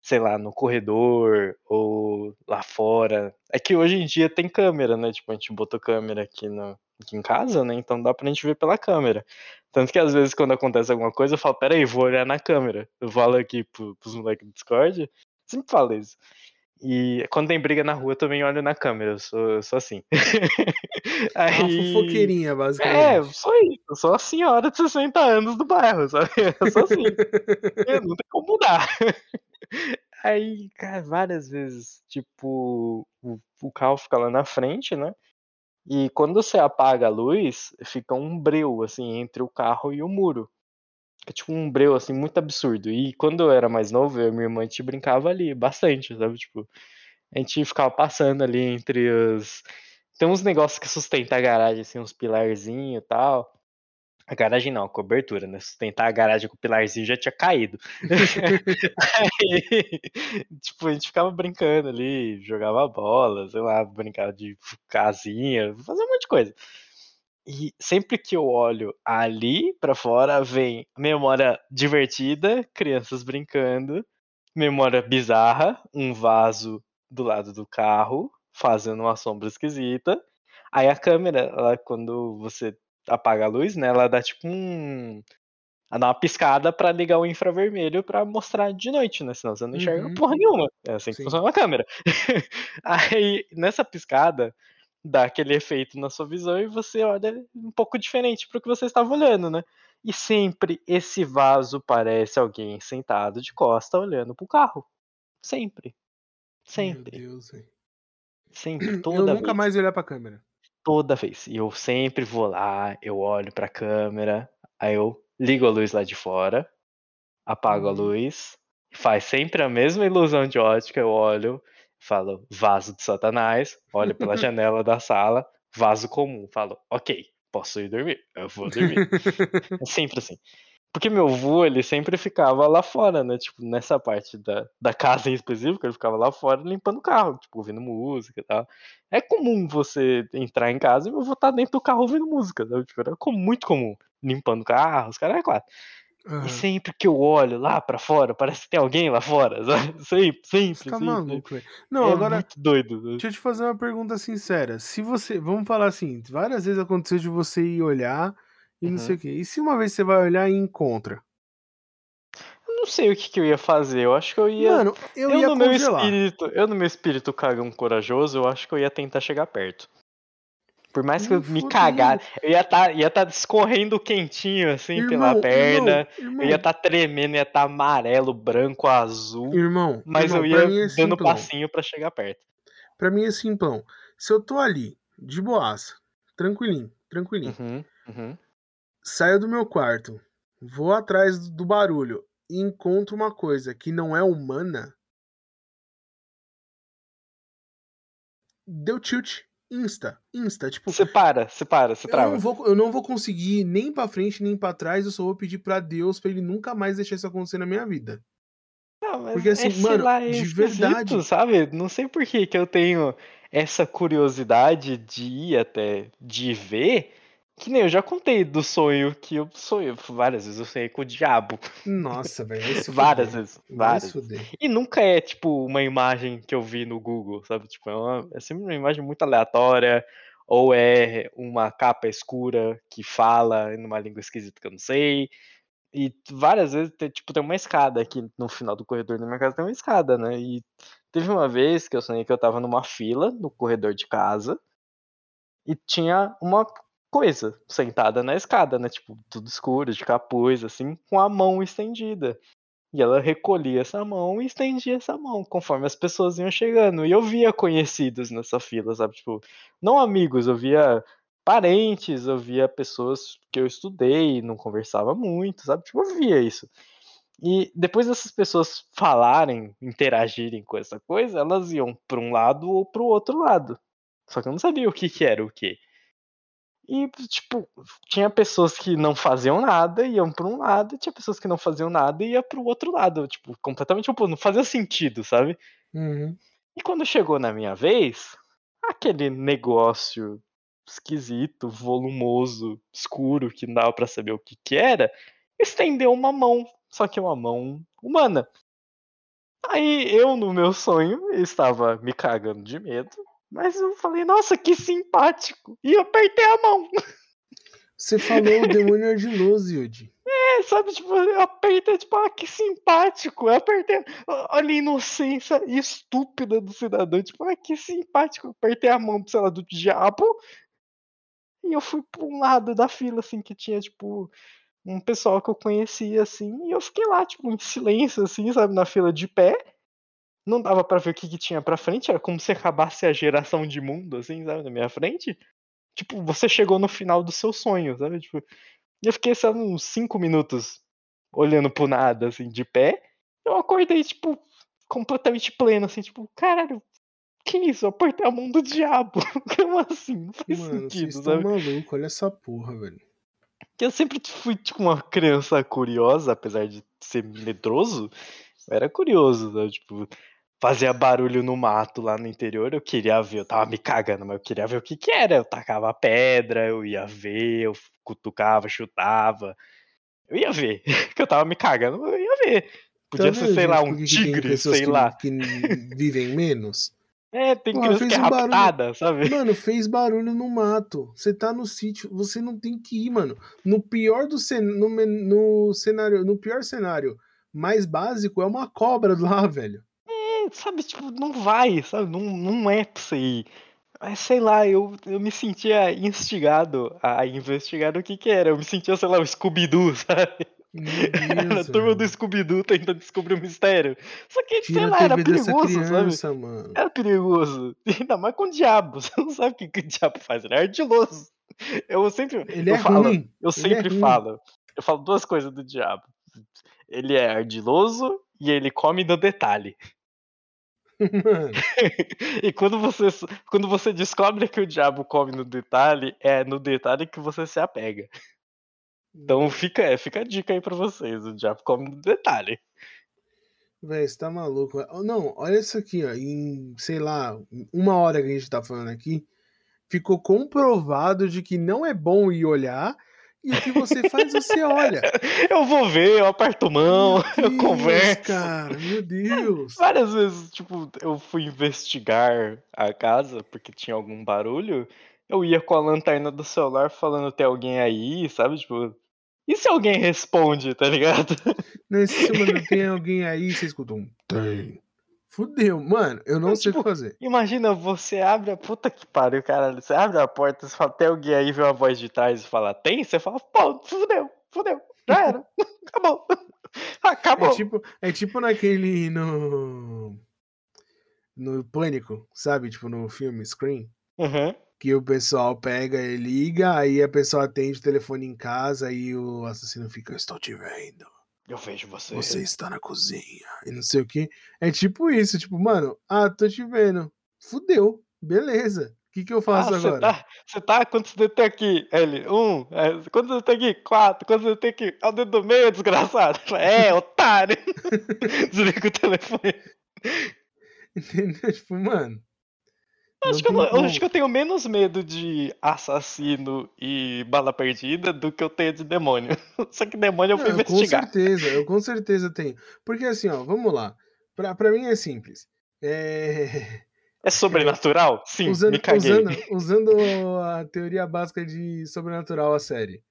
Speaker 2: sei lá, no corredor ou lá fora. É que hoje em dia tem câmera, né? Tipo, a gente botou câmera aqui, no, aqui em casa, né? Então dá pra gente ver pela câmera. Tanto que às vezes quando acontece alguma coisa eu falo, peraí, vou olhar na câmera. Eu falo aqui pro, pros moleques do Discord, sempre falo isso. E quando tem briga na rua eu também olho na câmera, eu sou, eu sou assim.
Speaker 1: É uma
Speaker 2: Aí.
Speaker 1: fofoqueirinha,
Speaker 2: É,
Speaker 1: basicamente.
Speaker 2: só isso. Eu sou a senhora de 60 anos do bairro, sabe? Eu sou assim. É, não tem como mudar. Aí, cara, várias vezes, tipo, o, o carro fica lá na frente, né? E quando você apaga a luz, fica um breu, assim, entre o carro e o muro. É tipo um breu, assim, muito absurdo. E quando eu era mais novo, eu e minha irmã, a gente brincava ali bastante, sabe? Tipo, a gente ficava passando ali entre os. Tem uns negócios que sustentam a garagem, assim, uns pilarzinhos e tal. A garagem não, a cobertura, né? Sustentar a garagem com o pilarzinho já tinha caído. Aí, tipo, a gente ficava brincando ali, jogava bola, sei lá, brincava de casinha, fazia um monte de coisa. E sempre que eu olho ali pra fora, vem memória divertida, crianças brincando, memória bizarra, um vaso do lado do carro, fazendo uma sombra esquisita. Aí a câmera, ela, quando você apaga a luz, né, ela dá tipo um. Ela dá uma piscada pra ligar o infravermelho pra mostrar de noite, né? Senão você não enxerga
Speaker 1: Uhum.
Speaker 2: porra nenhuma. É assim que
Speaker 1: Sim.
Speaker 2: funciona a câmera. Aí, nessa piscada, dá aquele efeito na sua visão e você olha um pouco diferente pro que você estava olhando, né? E sempre esse vaso parece alguém sentado de costa olhando pro carro. Sempre.
Speaker 1: Meu
Speaker 2: Sempre.
Speaker 1: Deus, velho.
Speaker 2: Sempre.
Speaker 1: Eu
Speaker 2: Toda
Speaker 1: nunca
Speaker 2: vez.
Speaker 1: mais olhar pra câmera.
Speaker 2: Toda vez. E eu sempre vou lá, eu olho pra câmera, aí eu ligo a luz lá de fora, apago a
Speaker 1: Uhum.
Speaker 2: luz, faz sempre a mesma ilusão de ótica, eu olho, falo vaso de satanás, olho pela janela da sala, vaso comum, falo, ok, posso ir dormir, eu vou dormir. É sempre assim. Porque meu avô, ele sempre ficava lá fora, né? Tipo, nessa parte da, da casa em específico, ele ficava lá fora limpando o carro, tipo, ouvindo música e tal. É comum você entrar em casa e meu avô tá dentro do carro ouvindo música, sabe? Tipo, era muito comum. Limpando o carro, os caras, é claro. E
Speaker 1: Aham.
Speaker 2: sempre que eu olho lá pra fora, parece que tem alguém lá fora, sabe? Sempre,
Speaker 1: Você
Speaker 2: sempre,
Speaker 1: tá
Speaker 2: sempre.
Speaker 1: maluco, velho. Não,
Speaker 2: É
Speaker 1: agora,
Speaker 2: muito doido. né?
Speaker 1: deixa eu te fazer uma pergunta sincera. Se você. Vamos falar assim, várias vezes aconteceu de você ir olhar e não sei
Speaker 2: Uhum.
Speaker 1: o quê. E se uma vez você vai olhar e encontra?
Speaker 2: Eu não sei o que, que eu ia fazer. Eu acho que eu ia.
Speaker 1: Mano, eu,
Speaker 2: Eu,
Speaker 1: ia
Speaker 2: no meu
Speaker 1: congelar.
Speaker 2: espírito, eu no meu espírito cagão corajoso, eu acho que eu ia tentar chegar perto. Por mais que eu me cagar, eu ia estar ia tá escorrendo quentinho assim pela
Speaker 1: Irmão,
Speaker 2: perna,
Speaker 1: irmão,
Speaker 2: eu ia
Speaker 1: irmão,
Speaker 2: estar tremendo, ia estar amarelo, branco, azul,
Speaker 1: irmão,
Speaker 2: mas
Speaker 1: irmão,
Speaker 2: eu ia
Speaker 1: é
Speaker 2: dando
Speaker 1: simplão.
Speaker 2: passinho pra chegar perto.
Speaker 1: Pra mim é simplão. Se eu tô ali, de boaça, tranquilinho, tranquilinho,
Speaker 2: Uhum, uhum.
Speaker 1: saio do meu quarto, vou atrás do- do barulho e encontro uma coisa que não é humana, deu tilt. Insta, Insta, tipo.
Speaker 2: Você para, você para, você trava.
Speaker 1: Eu não, vou, eu não vou conseguir nem pra frente nem pra trás, eu só vou pedir pra Deus pra ele nunca mais deixar isso acontecer na minha vida.
Speaker 2: Não, mas
Speaker 1: Porque assim,
Speaker 2: é,
Speaker 1: mano,
Speaker 2: lá, é
Speaker 1: de verdade.
Speaker 2: sabe? Não sei por que que eu tenho essa curiosidade de ir até, de ver. Que nem eu já contei do sonho que eu sonho várias vezes, eu sonhei com o diabo.
Speaker 1: Nossa, velho.
Speaker 2: Várias vezes, várias. E nunca é, tipo, uma imagem que eu vi no Google, sabe? Tipo, é, uma- é sempre uma imagem muito aleatória, ou é uma capa escura que fala numa língua esquisita que eu não sei. E várias vezes, tem, tipo, tem uma escada aqui no final do corredor da minha casa, tem uma escada, né? E teve uma vez que eu sonhei que eu tava numa fila no corredor de casa e tinha uma coisa sentada na escada, né? Tipo, tudo escuro, de capuz, assim, com a mão estendida. E ela recolhia essa mão e estendia essa mão, conforme as pessoas iam chegando. E eu via conhecidos nessa fila, sabe? Tipo, não amigos, eu via parentes, eu via pessoas que eu estudei, não conversava muito, sabe? Tipo, eu via isso. E depois dessas pessoas falarem, interagirem com essa coisa, elas iam para um lado ou para o outro lado. Só que eu não sabia o que, que era o que. E, tipo, tinha pessoas que não faziam nada iam para um lado, e tinha pessoas que não faziam nada e ia para o outro lado. Tipo, completamente oposto. Não fazia sentido, sabe?
Speaker 1: Uhum.
Speaker 2: E quando chegou na minha vez, aquele negócio esquisito, volumoso, escuro, que não dava pra saber o que que era, estendeu uma mão, só que uma mão humana. Aí eu, no meu sonho, estava me cagando de medo, mas eu falei, nossa, que simpático! E eu apertei a mão.
Speaker 1: Você falou o demônio ardiloso, Yudi.
Speaker 2: É, sabe, tipo, eu apertei, tipo, ah, que simpático. Eu apertei, olha a inocência estúpida do cidadão, tipo, ah, que simpático. Eu apertei a mão, sei lá, do diabo. E eu fui pra um lado da fila, assim, que tinha, tipo, um pessoal que eu conhecia, assim, e eu fiquei lá, tipo, em silêncio, assim, sabe, na fila de pé. Não dava pra ver o que, que tinha pra frente, era como se acabasse a geração de mundo, assim, sabe, na minha frente. Tipo, você chegou no final do seu sonho, sabe? Tipo, eu fiquei, sabe, uns 5 minutos olhando pro nada, assim, de pé. Eu acordei, tipo, completamente pleno, assim, tipo, caralho, que isso? Eu apertei a mão do diabo. Como assim? Não faz
Speaker 1: Mano,
Speaker 2: sentido,
Speaker 1: vocês
Speaker 2: sabe?
Speaker 1: malucos, olha essa porra, velho.
Speaker 2: Eu sempre fui, tipo, uma criança curiosa, apesar de ser medroso. Eu era curioso, sabe? Tipo, fazia barulho no mato lá no interior, eu queria ver, eu tava me cagando, mas eu queria ver o que que era. Eu tacava pedra, eu ia ver, eu cutucava, chutava. Eu ia ver, que eu tava me cagando, eu ia ver. Podia
Speaker 1: Tá
Speaker 2: ser, sei lá, um tigre, sei
Speaker 1: que,
Speaker 2: lá.
Speaker 1: que vivem menos?
Speaker 2: É, tem
Speaker 1: Porra,
Speaker 2: criança que é
Speaker 1: um barulho.
Speaker 2: raptada, sabe?
Speaker 1: Mano, fez barulho no mato. Você tá no sítio, você não tem que ir, mano. No pior do cen no, no cenário, no pior cenário mais básico é uma cobra lá, velho.
Speaker 2: É, sabe, tipo, não vai, sabe? Não, não é pra você ir. Mas sei lá, eu, eu me sentia instigado a investigar o que que era. Eu me sentia, sei lá, o Scooby-Doo, sabe? Era a turma do. Scooby-Doo tentando descobrir o mistério. Só que, sei
Speaker 1: Tira a
Speaker 2: lá, era perigoso, sabe?
Speaker 1: criança, mano.
Speaker 2: Era perigoso. Ainda mais com o diabo. Você não sabe o que, que o diabo faz. Ele é ardiloso. Eu sempre.
Speaker 1: Ele
Speaker 2: eu
Speaker 1: é
Speaker 2: falo,
Speaker 1: ruim.
Speaker 2: eu
Speaker 1: é
Speaker 2: sempre
Speaker 1: ruim.
Speaker 2: falo. Eu falo duas coisas do diabo. Ele é ardiloso e ele come no detalhe.
Speaker 1: Mano,
Speaker 2: E quando você, quando você descobre que o diabo come no detalhe, é no detalhe que você se apega. Então fica, é, fica a dica aí pra vocês. O diabo come no detalhe.
Speaker 1: velho, você tá maluco. Não, olha isso aqui, ó. Em, sei lá, uma hora que a gente tá falando aqui, ficou comprovado de que não é bom ir olhar e o que você faz, você olha.
Speaker 2: Eu vou ver, eu aperto mão, eu converso.
Speaker 1: cara, meu Deus.
Speaker 2: Várias vezes, tipo, eu fui investigar a casa porque tinha algum barulho. Eu ia com a lanterna do celular falando tem alguém aí, sabe? Tipo, e se alguém responde, tá ligado?
Speaker 1: Nesse semana tem alguém aí, você escuta um tem. Fudeu, mano, eu não
Speaker 2: Eu,
Speaker 1: sei o que
Speaker 2: tipo,
Speaker 1: fazer.
Speaker 2: Imagina, você abre a puta que pariu, caralho. Você abre a porta, você fala, tem alguém aí, vê uma voz de trás e fala, tem? Você fala, pô, fudeu, fudeu, já era, acabou.
Speaker 1: É
Speaker 2: Acabou.
Speaker 1: tipo, é tipo naquele no no Pânico, sabe? Tipo no filme Scream,
Speaker 2: Uhum.
Speaker 1: que o pessoal pega e liga, aí a pessoa atende o telefone em casa e o assassino fica, eu estou te vendo.
Speaker 2: Eu vejo você.
Speaker 1: Você está na cozinha. E não sei o que. É tipo isso, tipo, mano, ah, tô te vendo. Fudeu. Beleza. O que, que eu faço
Speaker 2: ah,
Speaker 1: agora?
Speaker 2: Tá, você tá, quantos dedos tem aqui? Ele, um, é, quantos dedos tem aqui? Quatro, quantos dedos tem aqui? É o dedo do meio, desgraçado. É, otário. Desliga o telefone.
Speaker 1: Entendeu? Tipo, mano.
Speaker 2: Acho que, eu, acho que, eu, tenho menos medo de assassino e bala perdida do que eu tenho de demônio. Só que demônio eu fui não, investigar.
Speaker 1: Com certeza, eu com certeza tenho. Porque assim, ó, vamos lá. Pra, pra mim é simples. É.
Speaker 2: É sobrenatural? Sim,
Speaker 1: usando,
Speaker 2: me caguei.
Speaker 1: Usando, usando a teoria básica de sobrenatural a série.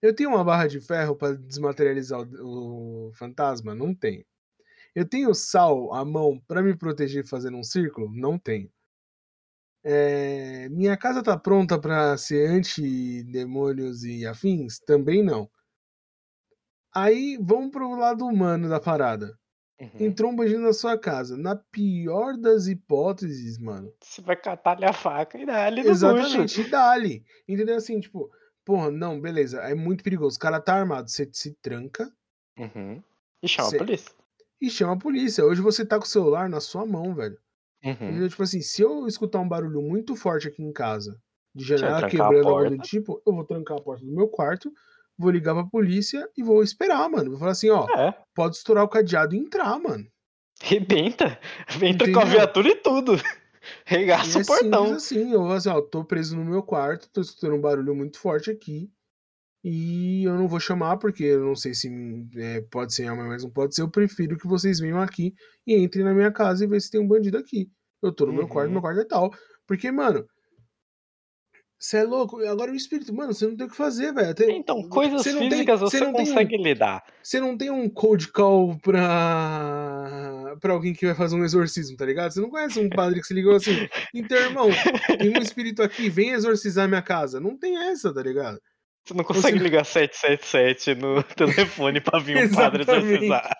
Speaker 1: Eu tenho uma barra de ferro para desmaterializar o, o, fantasma? Não tenho. Eu tenho sal à mão para me proteger fazendo um círculo? Não tenho. É, minha casa tá pronta para ser anti-demônios e afins? Também não. Aí vamos pro lado humano da parada. Uhum. Entrou um bandido na sua casa. Na pior das hipóteses, mano.
Speaker 2: Você vai catar a faca e ali no
Speaker 1: Exatamente, e dá-lhe. Entendeu? Assim, tipo, porra, não, beleza, é muito perigoso. O cara tá armado, você se tranca.
Speaker 2: Uhum. E chama cê... a polícia.
Speaker 1: E chama a polícia. Hoje você tá com o celular na sua mão, velho. Uhum. Tipo assim, se eu escutar um barulho muito forte aqui em casa, de janela quebrando algo do tipo, eu vou trancar a porta do meu quarto, vou ligar pra polícia e vou esperar, mano. Vou falar assim, ó, é. pode estourar o cadeado e entrar, mano.
Speaker 2: Rebenta. Entra com a viatura e tudo. Regaça
Speaker 1: é
Speaker 2: o portão.
Speaker 1: assim, eu vou assim, ó, tô preso no meu quarto, tô escutando um barulho muito forte aqui. E eu não vou chamar, porque eu não sei se é, pode ser amanhã, mas não pode ser. Eu prefiro que vocês venham aqui e entrem na minha casa e vejam se tem um bandido aqui. Eu tô no uhum. meu quarto, meu quarto é tal. Porque, mano, você é louco? Agora o espírito, mano, você não tem o que fazer, velho.
Speaker 2: Então, coisas físicas tem, você, você consegue um, lidar.
Speaker 1: Você não tem um cold call pra, pra alguém que vai fazer um exorcismo, tá ligado? Você não conhece um padre que se ligou assim, então, irmão, tem um espírito aqui, vem exorcizar minha casa. Não tem essa, tá ligado?
Speaker 2: Você não consegue Você... ligar 777 no telefone pra vir um padre exorcizar.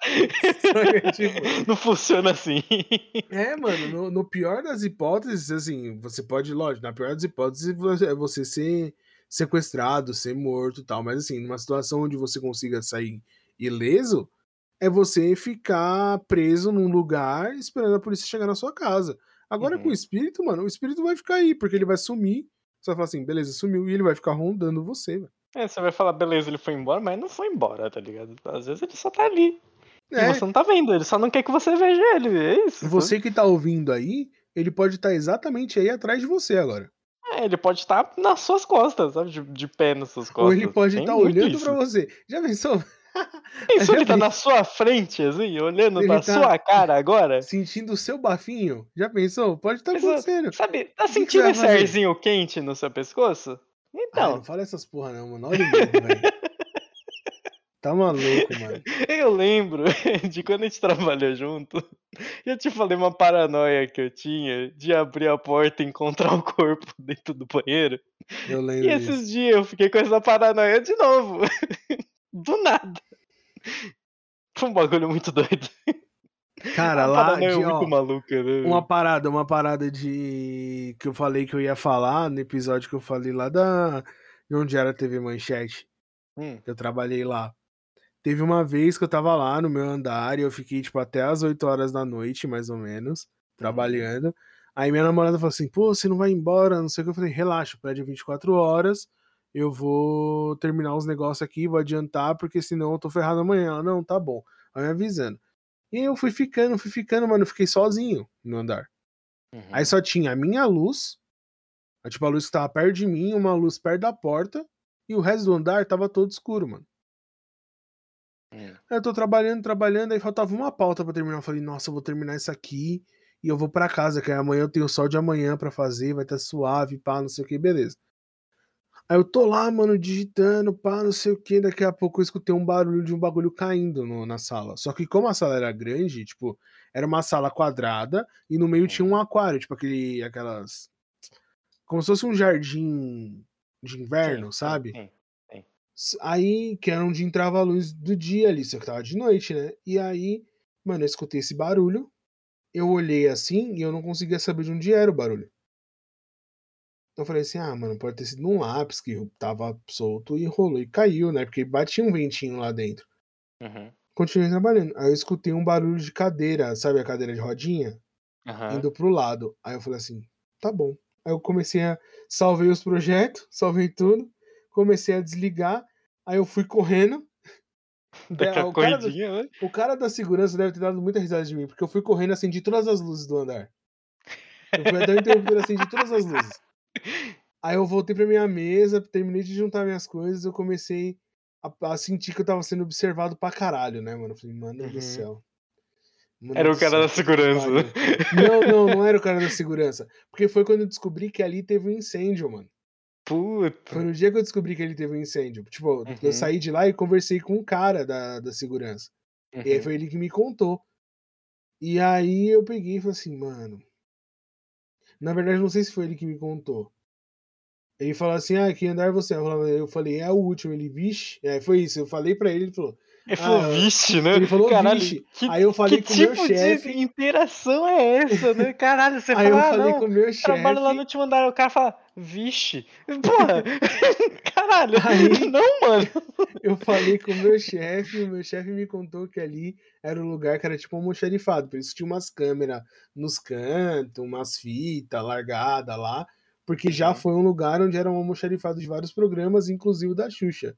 Speaker 2: tipo... Não funciona assim.
Speaker 1: É, mano, no, no, pior das hipóteses, assim, você pode, lógico, na pior das hipóteses é você ser sequestrado, ser morto e tal, mas assim, numa situação onde você consiga sair ileso, é você ficar preso num lugar esperando a polícia chegar na sua casa. Agora uhum. com o espírito, mano, o espírito vai ficar aí, porque ele vai sumir você vai falar assim, beleza, sumiu. E ele vai ficar rondando você, velho.
Speaker 2: É, você vai falar, beleza, ele foi embora, mas não foi embora, tá ligado? Às vezes ele só tá ali. É. E você não tá vendo, ele só não quer que você veja ele, é isso.
Speaker 1: Você que tá ouvindo aí, ele pode estar tá exatamente aí atrás de você agora.
Speaker 2: É, ele pode estar tá nas suas costas, sabe? De, de pé nas suas costas.
Speaker 1: Ou ele pode estar tá olhando para você. Já pensou?
Speaker 2: Pensou ele tá na sua frente, assim, olhando ele pra tá sua cara agora?
Speaker 1: Sentindo o seu bafinho? Já pensou? Pode estar tá acontecendo.
Speaker 2: Sabe, tá sentindo esse arzinho quente no seu pescoço? Então.
Speaker 1: Não fala essas porra não, mano. Olha o velho. Tá maluco, mano.
Speaker 2: Eu lembro de quando a gente trabalhou junto. Eu te falei uma paranoia que eu tinha de abrir a porta e encontrar o corpo dentro do banheiro.
Speaker 1: Eu lembro.
Speaker 2: E esses dias eu fiquei com essa paranoia de novo. Do nada. Foi um bagulho muito doido.
Speaker 1: Cara, lá de,
Speaker 2: ó, maluca, né?
Speaker 1: uma parada, uma parada de que eu falei que eu ia falar no episódio que eu falei lá da de onde era a TV Manchete. Hum. Eu trabalhei lá. Teve uma vez que eu tava lá no meu andar e eu fiquei tipo até as 8 horas da noite, mais ou menos, trabalhando. Hum. Aí minha namorada falou assim: "Pô, você não vai embora?" Não sei o que eu falei: "Relaxa, pede 24 horas eu vou terminar os negócios aqui, vou adiantar, porque senão eu tô ferrado amanhã. Ela, não, tá bom. Vai me avisando. E eu fui ficando, fui ficando, mano, eu fiquei sozinho no andar. Uhum. Aí só tinha a minha luz, tipo, a luz que tava perto de mim, uma luz perto da porta, e o resto do andar tava todo escuro, mano. Uhum. Aí eu tô trabalhando, trabalhando, aí faltava uma pauta para terminar. Eu falei, nossa, eu vou terminar isso aqui e eu vou para casa, que amanhã eu tenho sol de amanhã para fazer, vai estar tá suave, pá, não sei o que, beleza. Aí eu tô lá, mano, digitando, pá, não sei o que. Daqui a pouco eu escutei um barulho de um bagulho caindo no, na sala. Só que como a sala era grande, tipo, era uma sala quadrada e no meio tinha um aquário, tipo aquele, aquelas. Como se fosse um jardim de inverno, sim, sabe? Sim, sim. Aí, que era onde entrava a luz do dia ali, só que tava de noite, né? E aí, mano, eu escutei esse barulho. Eu olhei assim e eu não conseguia saber de onde era o barulho. Eu falei assim: ah, mano, pode ter sido um lápis que tava solto e rolou e caiu, né? Porque batia um ventinho lá dentro. Uhum. Continuei trabalhando. Aí eu escutei um barulho de cadeira, sabe a cadeira de rodinha? Uhum. Indo pro lado. Aí eu falei assim: tá bom. Aí eu comecei a. Salvei os projetos, salvei tudo. Comecei a desligar. Aí eu fui correndo.
Speaker 2: Daquela
Speaker 1: o, cara
Speaker 2: corridinha, né?
Speaker 1: da, o cara da segurança deve ter dado muita risada de mim, porque eu fui correndo e acendi todas as luzes do andar. Eu fui até o interruptor acendi todas as luzes. Aí eu voltei pra minha mesa, terminei de juntar minhas coisas, eu comecei a, a sentir que eu tava sendo observado pra caralho, né, mano? Eu falei, mano do
Speaker 2: Uhum.
Speaker 1: céu. Mano
Speaker 2: Era
Speaker 1: do
Speaker 2: o cara da segurança.
Speaker 1: Não, não, não era o cara da segurança. Porque foi quando eu descobri que ali teve um incêndio, mano. Foi
Speaker 2: Puta.
Speaker 1: no dia que eu descobri que ali teve um incêndio. Tipo,
Speaker 2: Uhum.
Speaker 1: eu saí de lá e conversei com um cara da, da segurança. E aí
Speaker 2: Uhum.
Speaker 1: foi ele que me contou. E aí eu peguei e falei assim, mano. Na verdade, não sei se foi ele que me contou. Ele falou assim, ah, que andar você? Eu falei- Eu é o último. Ele, vixe. É, foi isso. Eu falei pra ele, ele falou.
Speaker 2: Ele falou,
Speaker 1: Ah,
Speaker 2: vixe, né?
Speaker 1: Ele falou,
Speaker 2: Caralho,
Speaker 1: vixe.
Speaker 2: que,
Speaker 1: Aí eu falei
Speaker 2: que
Speaker 1: com o meu
Speaker 2: tipo
Speaker 1: chefe.
Speaker 2: de interação é essa, né? Caralho, você
Speaker 1: Aí eu
Speaker 2: fala, ah,
Speaker 1: falei
Speaker 2: não,
Speaker 1: com o meu
Speaker 2: trabalho lá
Speaker 1: chefe.
Speaker 2: no último andar, o cara fala, vixe. Porra, caralho,
Speaker 1: Aí-
Speaker 2: não, mano.
Speaker 1: Eu falei com o meu chefe, e o meu chefe me contou que ali era um lugar que era tipo um almoxarifado, por isso tinha umas câmeras nos cantos, umas fitas largadas lá, porque já
Speaker 2: Uhum.
Speaker 1: foi um lugar onde era um almoxarifado de vários programas, inclusive o da Xuxa.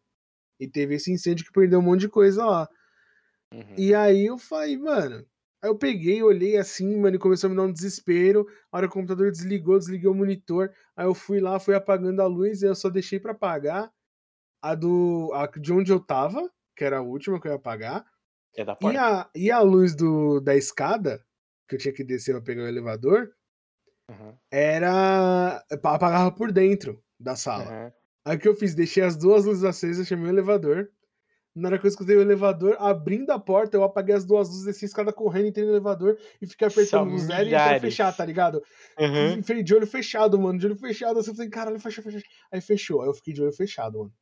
Speaker 1: E teve esse incêndio que perdeu um monte de coisa lá.
Speaker 2: Uhum.
Speaker 1: E aí eu falei, mano. Aí eu peguei, olhei assim, mano, e começou a me dar um desespero. A hora que o computador desligou, desliguei o monitor. Aí eu fui lá, fui apagando a luz e eu só deixei pra apagar a do. A de onde eu tava, que era a última que eu ia apagar.
Speaker 2: É da
Speaker 1: E
Speaker 2: porta.
Speaker 1: a, e a luz do, da escada, que eu tinha que descer pra pegar o elevador,
Speaker 2: Uhum.
Speaker 1: era. apagava por dentro da sala.
Speaker 2: Uhum.
Speaker 1: Aí o que eu fiz? Deixei as duas luzes acesas, chamei o elevador. Na hora que eu escutei o elevador, abrindo a porta, eu apaguei as duas luzes, desci a escada correndo, entrei no elevador e fiquei apertando o zero e fechar, tá ligado?
Speaker 2: Uhum.
Speaker 1: Fiquei de olho fechado, mano, de olho fechado. Assim, eu falei, caralho, fecha. fecha. Aí fechou. Aí eu fiquei de olho fechado, mano.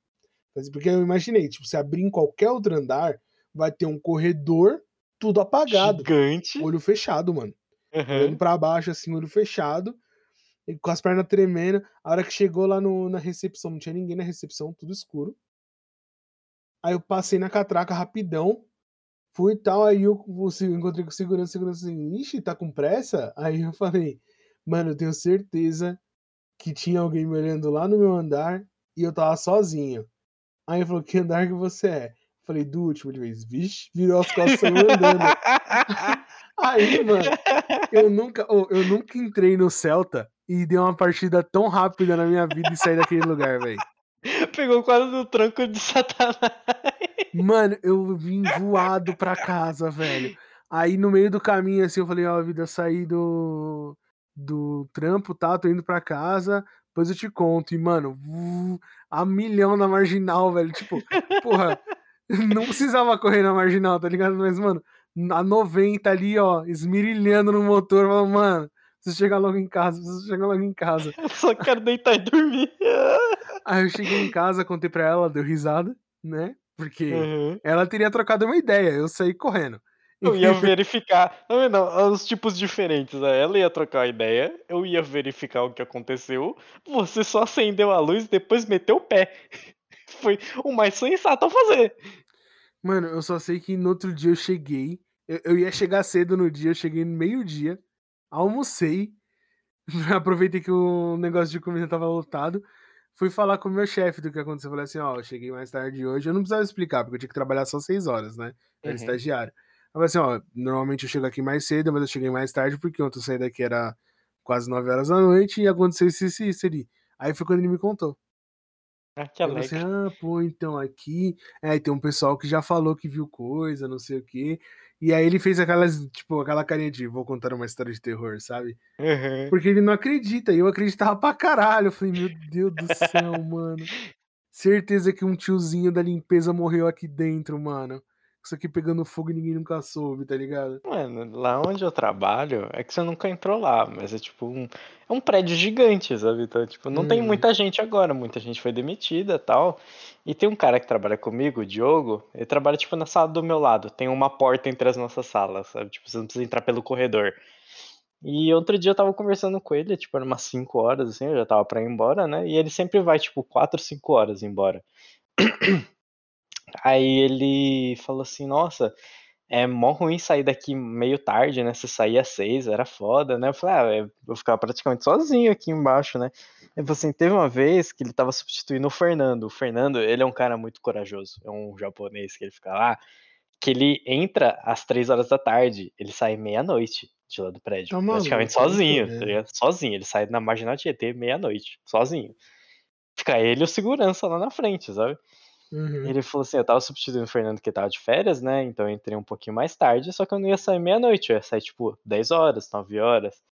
Speaker 1: Porque eu imaginei, tipo, se abrir em qualquer outro andar, vai ter um corredor, tudo apagado.
Speaker 2: Gigante.
Speaker 1: Olho fechado, mano. Olhando
Speaker 2: Uhum.
Speaker 1: pra baixo, assim, olho fechado. E com as pernas tremendo. A hora que chegou lá no, na recepção, não tinha ninguém na recepção, tudo escuro. Aí eu passei na catraca rapidão. Fui e tal, aí eu, se- encontrei com segurança, segurança assim, ixi, tá com pressa? Aí eu falei, mano, eu tenho certeza que tinha alguém me olhando lá no meu andar e eu tava sozinho. Aí ele falou, que andar que você é? Eu falei, do último, ele fez, vixe, virou as costas andando. Aí, mano, eu nunca, oh, eu nunca entrei no Celta e dei uma partida tão rápida na minha vida e saí daquele lugar, velho.
Speaker 2: Pegou quase no tranco de Satanás.
Speaker 1: Mano, eu vim voado pra casa, velho. Aí no meio do caminho, assim, eu falei, ó, vida, eu saí do, do trampo, tá? Tô indo pra casa, depois eu te conto. E, mano, a milhão na marginal, velho. Tipo, porra, não precisava correr na marginal, tá ligado? Mas, mano, a 90 ali, ó, esmirilhando no motor, falando, mano, preciso chegar logo em casa, preciso chegar logo em casa.
Speaker 2: Eu só quero deitar e dormir.
Speaker 1: Aí eu cheguei em casa, contei pra ela, deu risada, né? Porque
Speaker 2: Uhum.
Speaker 1: ela teria trocado uma ideia, eu saí correndo.
Speaker 2: Eu ia verificar. Não, não, os tipos diferentes. Né? Ela ia trocar a ideia, eu ia verificar o que aconteceu. Você só acendeu a luz e depois meteu o pé. Foi o mais sensato a fazer.
Speaker 1: Mano, eu só sei que no outro dia eu cheguei. Eu, eu ia chegar cedo no dia, eu cheguei no meio-dia, almocei. Aproveitei que o negócio de comida tava lotado. Fui falar com o meu chefe do que aconteceu. Falei assim: ó, eu cheguei mais tarde hoje. Eu não precisava explicar, porque eu tinha que trabalhar só seis horas, né? Eu era
Speaker 2: Uhum.
Speaker 1: estagiário. Eu falei assim: ó, normalmente eu chego aqui mais cedo, mas eu cheguei mais tarde porque ontem eu saí daqui era quase nove horas da noite e aconteceu isso, isso, e isso ali. Aí foi quando ele me contou.
Speaker 2: Ah, que
Speaker 1: assim,
Speaker 2: alegre.
Speaker 1: ah, pô, então aqui. É, tem um pessoal que já falou que viu coisa, não sei o quê. E aí ele fez aquelas, tipo, aquela carinha de vou contar uma história de terror, sabe?
Speaker 2: Uhum.
Speaker 1: Porque ele não acredita, e eu acreditava pra caralho. Eu falei, meu Deus do céu, mano. Certeza que um tiozinho da limpeza morreu aqui dentro, mano. Isso aqui pegando fogo e ninguém nunca soube, tá ligado?
Speaker 2: Mano, lá onde eu trabalho, é que você nunca entrou lá, mas é tipo um, é um prédio gigante, sabe? Então, tipo, não tem
Speaker 1: Uhum.
Speaker 2: muita gente agora, muita gente foi demitida e tal. E tem um cara que trabalha comigo, o Diogo, ele trabalha, tipo, na sala do meu lado. Tem uma porta entre as nossas salas, sabe? Tipo, você não precisa entrar pelo corredor. E outro dia eu tava conversando com ele, tipo, era umas 5 horas, assim, eu já tava pra ir embora, né? E ele sempre vai, tipo, 4, 5 horas embora. Aí ele falou assim, nossa, é mó ruim sair daqui meio tarde, né? Você saía às seis, era foda, né? Eu falei, ah, eu vou ficar praticamente sozinho aqui embaixo, né? Ele falou assim, teve uma vez que ele tava substituindo o Fernando. O Fernando, ele é um cara muito corajoso. É um japonês que ele fica lá, que ele entra às três horas da tarde, ele sai meia-noite de lá do prédio. Tá praticamente maluco, sozinho, tá Sozinho. Ele sai na Marginal Tietê meia-noite, sozinho. Fica ele e o segurança lá na frente, sabe? Uhum. Ele falou assim: eu tava substituindo o Fernando que tava de férias, né? Então eu entrei um pouquinho mais tarde, só que eu não ia sair meia-noite, eu ia sair tipo 10 horas, 9 horas.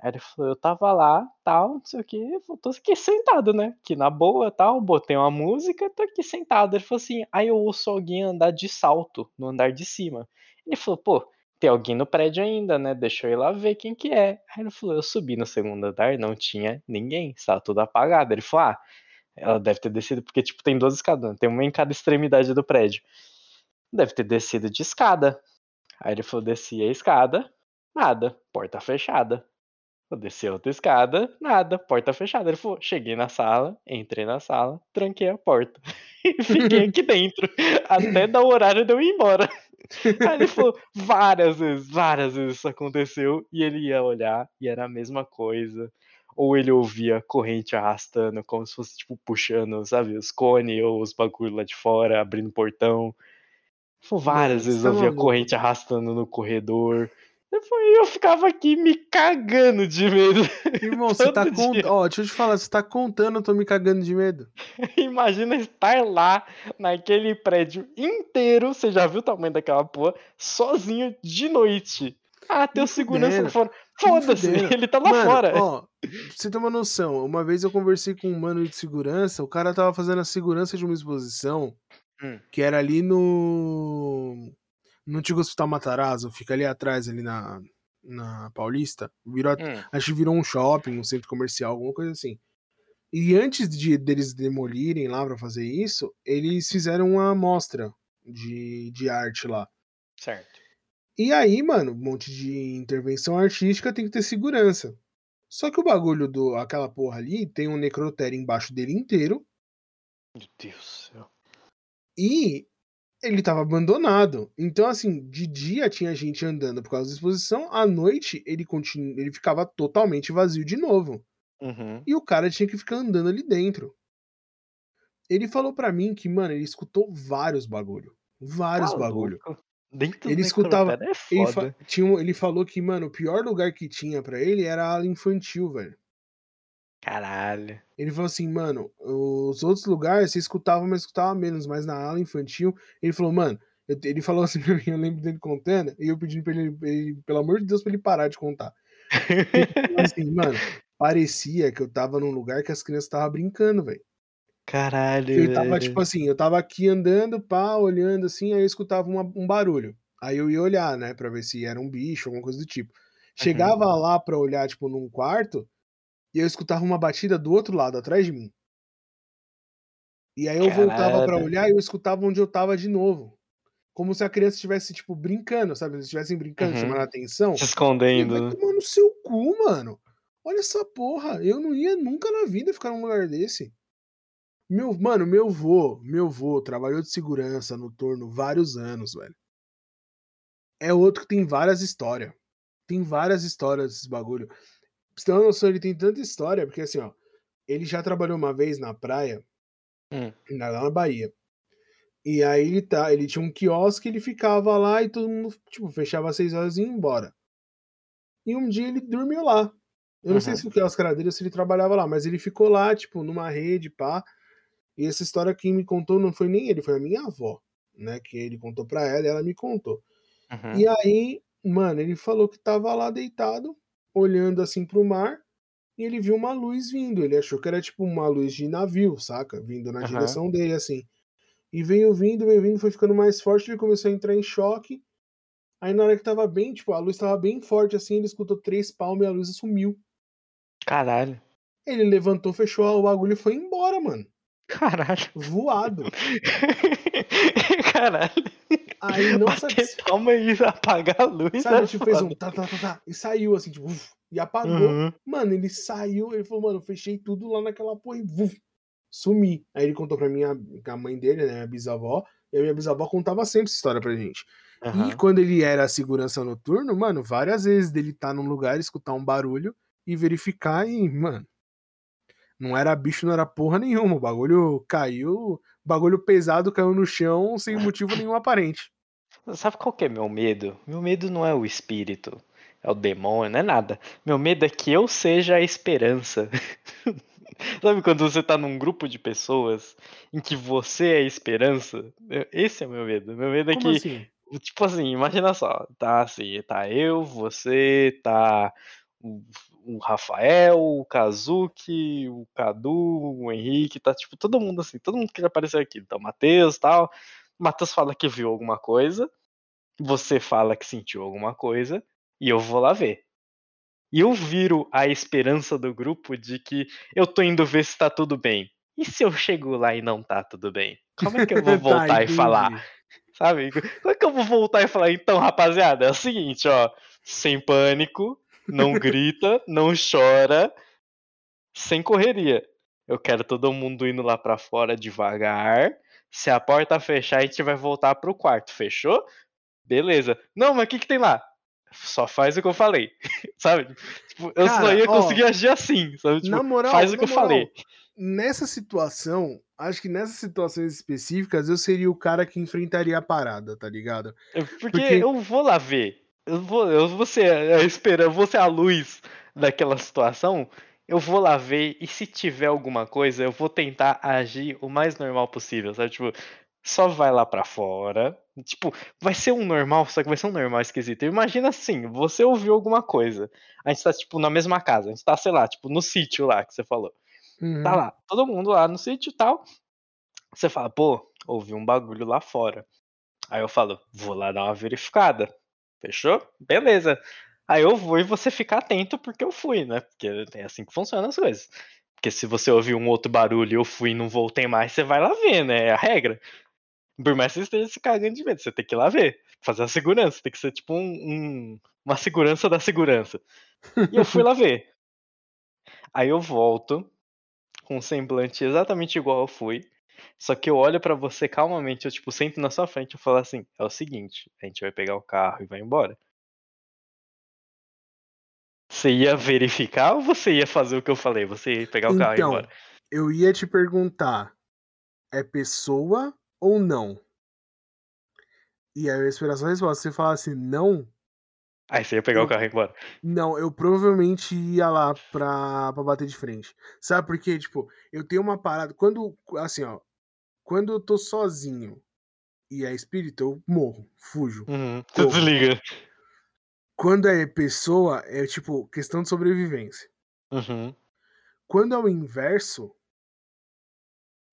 Speaker 2: Aí ele falou: eu tava lá, tal, não sei o que, eu tô aqui sentado, né? Que na boa, tal, botei uma música, tô aqui sentado. Ele falou assim: aí eu ouço alguém andar de salto no andar de cima. Ele falou: pô, tem alguém no prédio ainda, né? Deixa eu ir lá ver quem que é. Aí ele falou: eu subi no segundo andar, não tinha ninguém, estava tudo apagado. Ele falou: ah ela deve ter descido, porque, tipo, tem duas escadas, né? tem uma em cada extremidade do prédio. Deve ter descido de escada. Aí ele falou: desci a escada, nada, porta fechada. Eu desci outra escada, nada, porta fechada. Ele falou: cheguei na sala, entrei na sala, tranquei a porta. e fiquei aqui dentro, até dar o horário de eu ir embora. Aí ele falou: várias vezes, várias vezes isso aconteceu. E ele ia olhar e era a mesma coisa ou ele ouvia corrente arrastando, como se fosse, tipo, puxando, sabe, os cones ou os bagulho lá de fora, abrindo portão. Foi várias vezes tá eu via corrente arrastando no corredor. Eu ficava aqui me cagando de medo.
Speaker 1: Irmão, você tá contando. Ó, deixa eu te falar, você tá contando, eu tô me cagando de medo.
Speaker 2: Imagina estar lá, naquele prédio inteiro, você já viu o tamanho daquela porra, sozinho de noite. Ah, tem o segurança lá fora. Foda-se, ele tá lá
Speaker 1: mano,
Speaker 2: fora.
Speaker 1: Ó, pra você ter uma noção, uma vez eu conversei com um mano de segurança, o cara tava fazendo a segurança de uma exposição hum. que era ali no. No antigo Hospital Matarazzo, fica ali atrás, ali na, na Paulista. Virou, hum. Acho que virou um shopping, um centro comercial, alguma coisa assim. E antes de deles demolirem lá para fazer isso, eles fizeram uma amostra de, de arte lá.
Speaker 2: Certo.
Speaker 1: E aí, mano, um monte de intervenção artística tem que ter segurança. Só que o bagulho do aquela porra ali tem um necrotério embaixo dele inteiro.
Speaker 2: Meu Deus do céu.
Speaker 1: E ele tava abandonado. Então, assim, de dia tinha gente andando por causa da exposição, à noite ele, continu... ele ficava totalmente vazio de novo.
Speaker 2: Uhum.
Speaker 1: E o cara tinha que ficar andando ali dentro. Ele falou para mim que, mano, ele escutou vários bagulho. Vários tá bagulho. Louco.
Speaker 2: Dentro
Speaker 1: ele escutava. É ele, fa tinha, ele falou que, mano, o pior lugar que tinha para ele era a ala infantil, velho.
Speaker 2: Caralho.
Speaker 1: Ele falou assim, mano, os outros lugares você escutava, mas escutava menos, mas na ala infantil, ele falou, mano, eu, ele falou assim pra mim, eu lembro dele contando, e eu pedindo pra ele, ele, pelo amor de Deus, pra ele parar de contar. Assim, mano, parecia que eu tava num lugar que as crianças estavam brincando, velho.
Speaker 2: Caralho.
Speaker 1: Eu tava, tipo assim, eu tava aqui andando, pá, olhando assim, aí eu escutava uma, um barulho. Aí eu ia olhar, né, pra ver se era um bicho, alguma coisa do tipo. Chegava uhum. lá pra olhar, tipo, num quarto, e eu escutava uma batida do outro lado, atrás de mim. E aí eu Caralho. voltava para olhar e eu escutava onde eu tava de novo. Como se a criança estivesse, tipo, brincando, sabe? Eles estivessem brincando, uhum. chamando a atenção.
Speaker 2: Se escondendo.
Speaker 1: Vai tomar no seu cu, mano. Olha essa porra. Eu não ia nunca na vida ficar num lugar desse. Meu, mano, meu vô, meu vô trabalhou de segurança no torno vários anos, velho. É outro que tem várias histórias. Tem várias histórias desses bagulho. Pra você ter uma noção, ele tem tanta história, porque assim, ó, ele já trabalhou uma vez na praia, hum. lá na Bahia. E aí ele tá, ele tinha um quiosque, ele ficava lá e todo mundo, tipo, fechava às seis horas e ia embora. E um dia ele dormiu lá. Eu não uhum. sei se o quiosque era dele ou se ele trabalhava lá, mas ele ficou lá, tipo, numa rede, pá. E essa história quem me contou não foi nem ele, foi a minha avó, né? Que ele contou pra ela e ela me contou. Uhum. E aí, mano, ele falou que tava lá deitado, olhando assim pro mar, e ele viu uma luz vindo. Ele achou que era tipo uma luz de navio, saca? Vindo na uhum. direção dele, assim. E veio vindo, veio vindo, foi ficando mais forte, ele começou a entrar em choque. Aí na hora que tava bem, tipo, a luz tava bem forte assim, ele escutou três palmas e a luz sumiu.
Speaker 2: Caralho.
Speaker 1: Ele levantou, fechou o bagulho e foi embora, mano.
Speaker 2: Caralho.
Speaker 1: Voado.
Speaker 2: Caralho.
Speaker 1: Aí não sabe.
Speaker 2: Calma aí, apagar a luz.
Speaker 1: Sabe, é tipo, fez um tá, tá, tá, tá, e saiu assim, tipo, uf, e apagou. Uhum. Mano, ele saiu, ele falou, mano, fechei tudo lá naquela porra e uf, sumi. Aí ele contou pra mim, a, a mãe dele, né, a bisavó, e a minha bisavó contava sempre essa história pra gente. Uhum. E quando ele era segurança noturno, mano, várias vezes dele tá num lugar, escutar um barulho e verificar e, mano, não era bicho, não era porra nenhuma. O bagulho caiu, bagulho pesado caiu no chão sem motivo nenhum aparente.
Speaker 2: Sabe qual que é meu medo? Meu medo não é o espírito, é o demônio, não é nada. Meu medo é que eu seja a esperança. Sabe quando você tá num grupo de pessoas em que você é a esperança? Esse é o meu medo. Meu medo é Como que assim? Tipo assim, imagina só, tá assim, tá eu, você, tá o, Rafael, o Kazuki, o Cadu, o Henrique, tá tipo todo mundo assim, todo mundo que já apareceu aqui. Então, Matheus tal. O Matheus fala que viu alguma coisa, você fala que sentiu alguma coisa, e eu vou lá ver. E eu viro a esperança do grupo de que eu tô indo ver se tá tudo bem. E se eu chego lá e não tá tudo bem? Como é que eu vou tá, voltar tá, e falar? Sabe? Como é que eu vou voltar e falar, então, rapaziada, é o seguinte, ó, sem pânico, não grita, não chora, sem correria. Eu quero todo mundo indo lá para fora devagar. Se a porta fechar, a gente vai voltar pro quarto, fechou? Beleza. Não, mas o que, que tem lá? Só faz o que eu falei, sabe? Tipo, eu Cara, só ia conseguir ó, agir assim, sabe? Tipo, moral, faz o que eu moral, falei.
Speaker 1: Nessa situação, acho que nessas situações específicas eu seria o cara que enfrentaria a parada, tá ligado?
Speaker 2: Porque, Porque... eu vou lá ver. Eu vou, eu vou ser a esperança, vou ser a luz daquela situação. Eu vou lá ver e se tiver alguma coisa, eu vou tentar agir o mais normal possível, sabe? Tipo, só vai lá para fora. Tipo, vai ser um normal, só que vai ser um normal esquisito. Imagina assim, você ouviu alguma coisa. A gente tá, tipo, na mesma casa. A gente tá, sei lá, tipo, no sítio lá que você falou. Tá uhum. Tá lá, todo mundo lá no sítio e tal. Você fala, pô, ouvi um bagulho lá fora. Aí eu falo, vou lá dar uma verificada. Fechou? Beleza. Aí eu vou e você fica atento porque eu fui, né? Porque é assim que funcionam as coisas. Porque se você ouvir um outro barulho e eu fui e não voltei mais, você vai lá ver, né? É a regra. Por mais que você esteja se cagando de medo, você tem que ir lá ver. Fazer a segurança. Tem que ser tipo um, um, uma segurança da segurança. E eu fui lá ver. Aí eu volto, com um semblante exatamente igual eu fui. Só que eu olho para você calmamente, eu tipo, sento na sua frente e falo assim: é o seguinte, a gente vai pegar o carro e vai embora. Você ia verificar ou você ia fazer o que eu falei? Você ia pegar o carro então, e ir então, embora?
Speaker 1: Eu ia te perguntar: é pessoa ou não? E aí eu ia esperar a sua resposta. Se você falasse não,
Speaker 2: Aí você ia pegar eu, o carro e ir embora.
Speaker 1: Não, eu provavelmente ia lá pra, pra bater de frente. Sabe por quê? Tipo, eu tenho uma parada. Quando, assim, ó. Quando eu tô sozinho e é espírito, eu morro, fujo.
Speaker 2: Uhum, você desliga.
Speaker 1: Quando é pessoa, é tipo, questão de sobrevivência.
Speaker 2: Uhum.
Speaker 1: Quando é o inverso,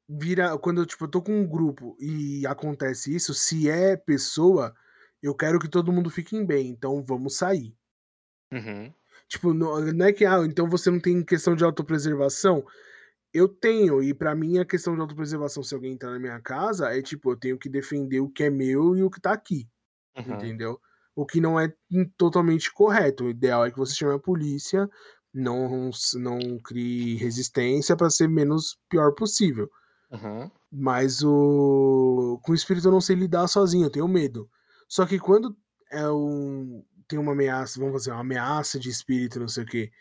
Speaker 1: vira. Quando tipo, eu tô com um grupo e acontece isso, se é pessoa eu quero que todo mundo fique bem, então vamos sair.
Speaker 2: Uhum.
Speaker 1: Tipo, não, não, é que, ah, então você não tem questão de autopreservação. Eu tenho, e para mim a questão de autopreservação, se alguém entrar na minha casa, é tipo, eu tenho que defender o que é meu e o que tá aqui. Uhum. Entendeu? O que não é totalmente correto. O ideal é que você chame a polícia, não, não crie resistência para ser menos pior possível.
Speaker 2: Uhum.
Speaker 1: Mas o com o espírito eu não sei lidar sozinho, eu tenho medo. Só que quando é um, tem uma ameaça, vamos fazer uma ameaça de espírito, não sei o quê,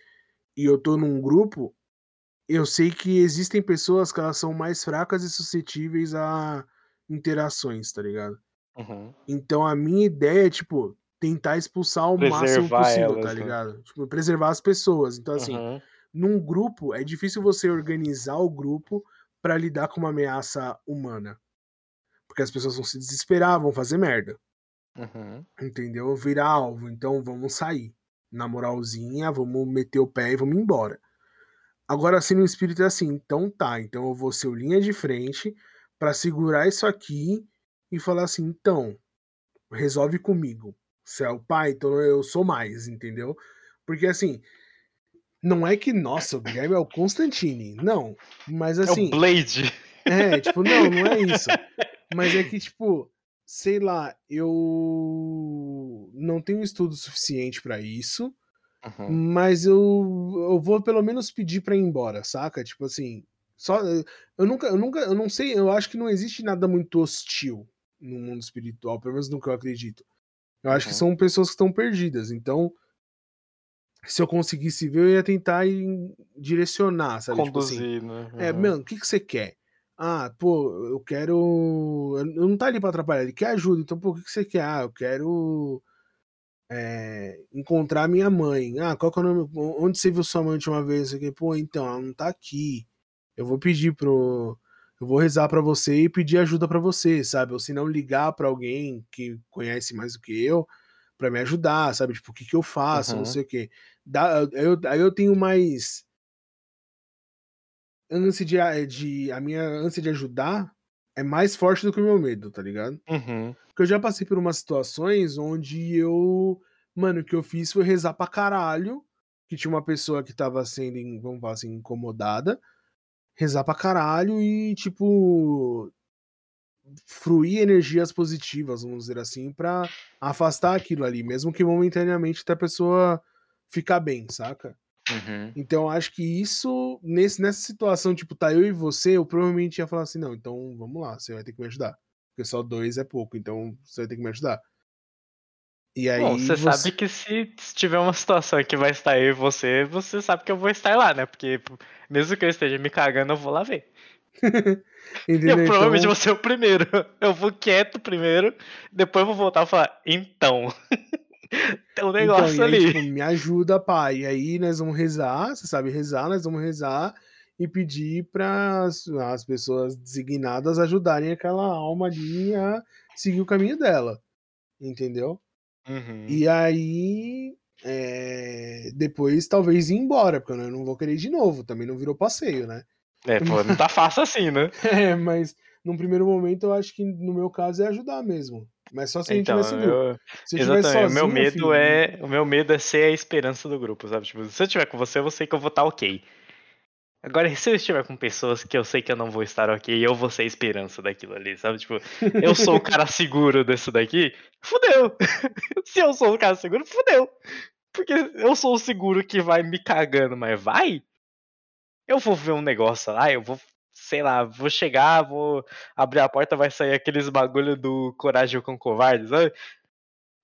Speaker 1: e eu tô num grupo, eu sei que existem pessoas que elas são mais fracas e suscetíveis a interações, tá ligado?
Speaker 2: Uhum.
Speaker 1: Então a minha ideia é, tipo, tentar expulsar o preservar máximo possível, elas, tá né? ligado? Né? Tipo, preservar as pessoas. Então, assim, uhum. num grupo, é difícil você organizar o grupo para lidar com uma ameaça humana. Porque as pessoas vão se desesperar, vão fazer merda.
Speaker 2: Uhum.
Speaker 1: Entendeu? Virar alvo, então vamos sair. Na moralzinha, vamos meter o pé e vamos embora. Agora, assim, no espírito é assim, então tá, então eu vou ser o linha de frente para segurar isso aqui e falar assim, então, resolve comigo. Você é o pai, então eu sou mais, entendeu? Porque assim, não é que, nossa, o Guilherme é o Constantine, não. Mas assim. É o
Speaker 2: assim Blade.
Speaker 1: É, tipo, não, não é isso. Mas é que, tipo, sei lá, eu não tenho estudo suficiente para isso, uhum. mas eu, eu vou pelo menos pedir para ir embora, saca? Tipo assim, só eu nunca, eu nunca, eu não sei, eu acho que não existe nada muito hostil no mundo espiritual, pelo menos no que eu acredito. Eu acho uhum. que são pessoas que estão perdidas. Então, se eu conseguisse ver, eu ia tentar direcionar, sabe?
Speaker 2: Conduzir, tipo assim, né?
Speaker 1: Uhum. É, mano, o que, que você quer? Ah, pô, eu quero. Eu não tá ali pra atrapalhar, ele quer ajuda. Então, pô, o que, que você quer? Ah, eu quero. É, encontrar minha mãe. Ah, qual que é o nome? Onde você viu sua mãe uma vez? Aqui, pô, então, ela não tá aqui. Eu vou pedir pro. Eu vou rezar para você e pedir ajuda para você, sabe? Ou se não ligar para alguém que conhece mais do que eu para me ajudar, sabe? Tipo, o que, que eu faço, uhum. não sei o quê. Dá, eu, aí eu tenho mais ânsia de, de. A minha ânsia de ajudar é mais forte do que o meu medo, tá ligado?
Speaker 2: Uhum.
Speaker 1: Porque eu já passei por umas situações onde eu. Mano, o que eu fiz foi rezar pra caralho. Que tinha uma pessoa que tava sendo, vamos falar assim, incomodada. Rezar pra caralho e, tipo fruir energias positivas, vamos dizer assim, para afastar aquilo ali, mesmo que momentaneamente até a pessoa ficar bem, saca?
Speaker 2: Uhum.
Speaker 1: Então acho que isso, nesse, nessa situação, tipo, tá eu e você, eu provavelmente ia falar assim, não, então vamos lá, você vai ter que me ajudar. Porque só dois é pouco, então você vai ter que me ajudar. E aí. Bom,
Speaker 2: você, você... sabe que se tiver uma situação que vai estar eu e você, você sabe que eu vou estar lá, né? Porque mesmo que eu esteja me cagando, eu vou lá ver. Entendeu? Eu provavelmente então... vou ser o primeiro. Eu vou quieto primeiro, depois vou voltar e falar, então. Tem um então, negócio então, ali. Aí, tipo,
Speaker 1: me ajuda, pai. E aí nós vamos rezar, você sabe rezar, nós vamos rezar e pedir para as pessoas designadas ajudarem aquela alma ali a seguir o caminho dela. Entendeu?
Speaker 2: Uhum.
Speaker 1: E aí. É... depois talvez ir embora, porque eu não vou querer ir de novo. Também não virou passeio, né?
Speaker 2: É, pô, não tá fácil assim, né?
Speaker 1: é, mas num primeiro momento eu acho que no meu caso é ajudar mesmo. Mas só se a gente
Speaker 2: então,
Speaker 1: tivesse.
Speaker 2: Se eu Exatamente. Sozinho, o meu medo filho, é. O meu medo é ser a esperança do grupo, sabe? Tipo, se eu estiver com você, eu sei que eu vou estar ok. Agora, se eu estiver com pessoas que eu sei que eu não vou estar ok, eu vou ser a esperança daquilo ali, sabe? Tipo, eu sou o cara seguro desse daqui, fudeu! se eu sou o cara seguro, fudeu! Porque eu sou o seguro que vai me cagando, mas vai? eu vou ver um negócio lá, eu vou, sei lá, vou chegar, vou abrir a porta, vai sair aqueles bagulho do Coragem com Covarde, sabe?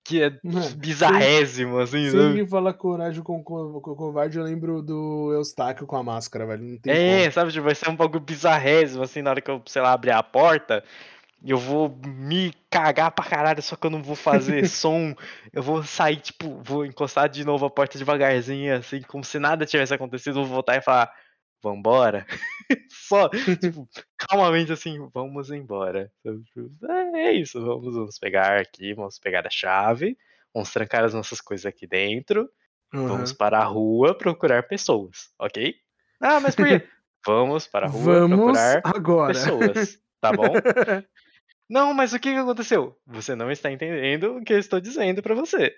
Speaker 2: Que é bizarrésimo, assim,
Speaker 1: sempre, Sempre fala coragem com, com, com covarde, eu lembro do Eustáquio com a máscara, velho.
Speaker 2: É, como. sabe, tipo, vai ser um bagulho bizarrésimo, assim, na hora que eu, sei lá, abrir a porta, eu vou me cagar pra caralho, só que eu não vou fazer som. Eu vou sair, tipo, vou encostar de novo a porta devagarzinho, assim, como se nada tivesse acontecido, vou voltar e falar vambora. Só, tipo, calmamente assim, vamos embora. Tipo, é, é isso, vamos, vamos pegar aqui, vamos pegar a chave, vamos trancar as nossas coisas aqui dentro, uhum. vamos para a rua procurar pessoas, ok? Ah, mas por quê? vamos para a rua vamos procurar agora. pessoas, tá bom? Não, mas o que aconteceu? Você não está entendendo o que eu estou dizendo para você.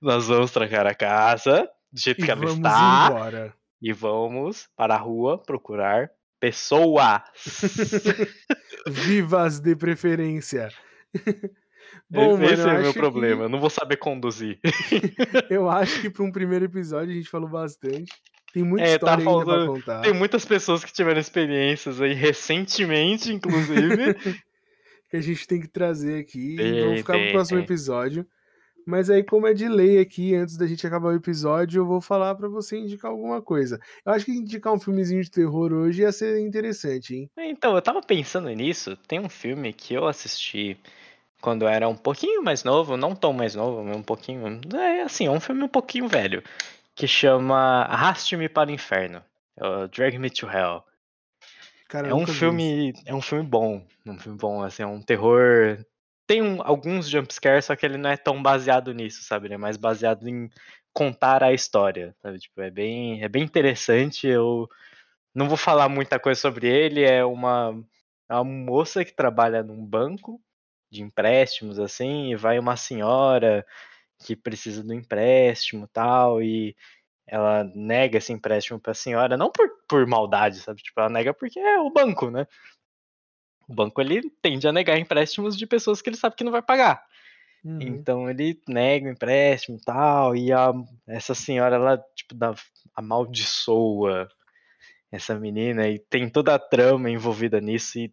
Speaker 2: Nós vamos trancar a casa do jeito
Speaker 1: e
Speaker 2: que ela está.
Speaker 1: Embora
Speaker 2: e vamos para a rua procurar pessoas.
Speaker 1: Vivas de preferência.
Speaker 2: Bom, Esse mano, é o meu problema, que... eu não vou saber conduzir.
Speaker 1: eu acho que para um primeiro episódio a gente falou bastante. Tem muita é, tá história tá pra contar.
Speaker 2: Tem muitas pessoas que tiveram experiências aí recentemente, inclusive.
Speaker 1: que a gente tem que trazer aqui. Tem, Vamos ficar tem, pro próximo tem. episódio. Mas aí, como é de lei aqui, antes da gente acabar o episódio, eu vou falar para você indicar alguma coisa. Eu acho que indicar um filmezinho de terror hoje ia ser interessante, hein?
Speaker 2: Então, eu tava pensando nisso. Tem um filme que eu assisti quando eu era um pouquinho mais novo, não tão mais novo, mas um pouquinho. É assim, é um filme um pouquinho velho. Que chama Arraste-me para o Inferno. É Drag Me to Hell. Cara, é um filme. É um filme bom. Um filme bom, assim, é um terror tem um, alguns jumpscares, só que ele não é tão baseado nisso, sabe? Ele é mais baseado em contar a história, sabe? Tipo, é bem, é bem interessante. Eu não vou falar muita coisa sobre ele. É uma, é uma moça que trabalha num banco de empréstimos, assim, e vai uma senhora que precisa do empréstimo tal, e ela nega esse empréstimo para a senhora, não por, por maldade, sabe? Tipo, ela nega porque é o banco, né? O banco ele tende a negar empréstimos de pessoas que ele sabe que não vai pagar. Uhum. Então ele nega o empréstimo e tal, e a, essa senhora ela tipo dá, amaldiçoa essa menina e tem toda a trama envolvida nisso e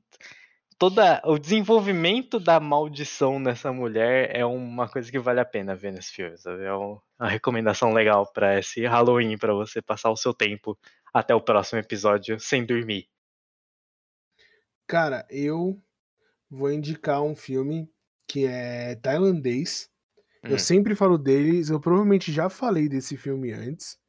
Speaker 2: toda o desenvolvimento da maldição nessa mulher é uma coisa que vale a pena ver nesse filme, sabe? É uma recomendação legal para esse Halloween para você passar o seu tempo até o próximo episódio sem dormir.
Speaker 1: Cara, eu vou indicar um filme que é tailandês. Hum. Eu sempre falo deles, eu provavelmente já falei desse filme antes.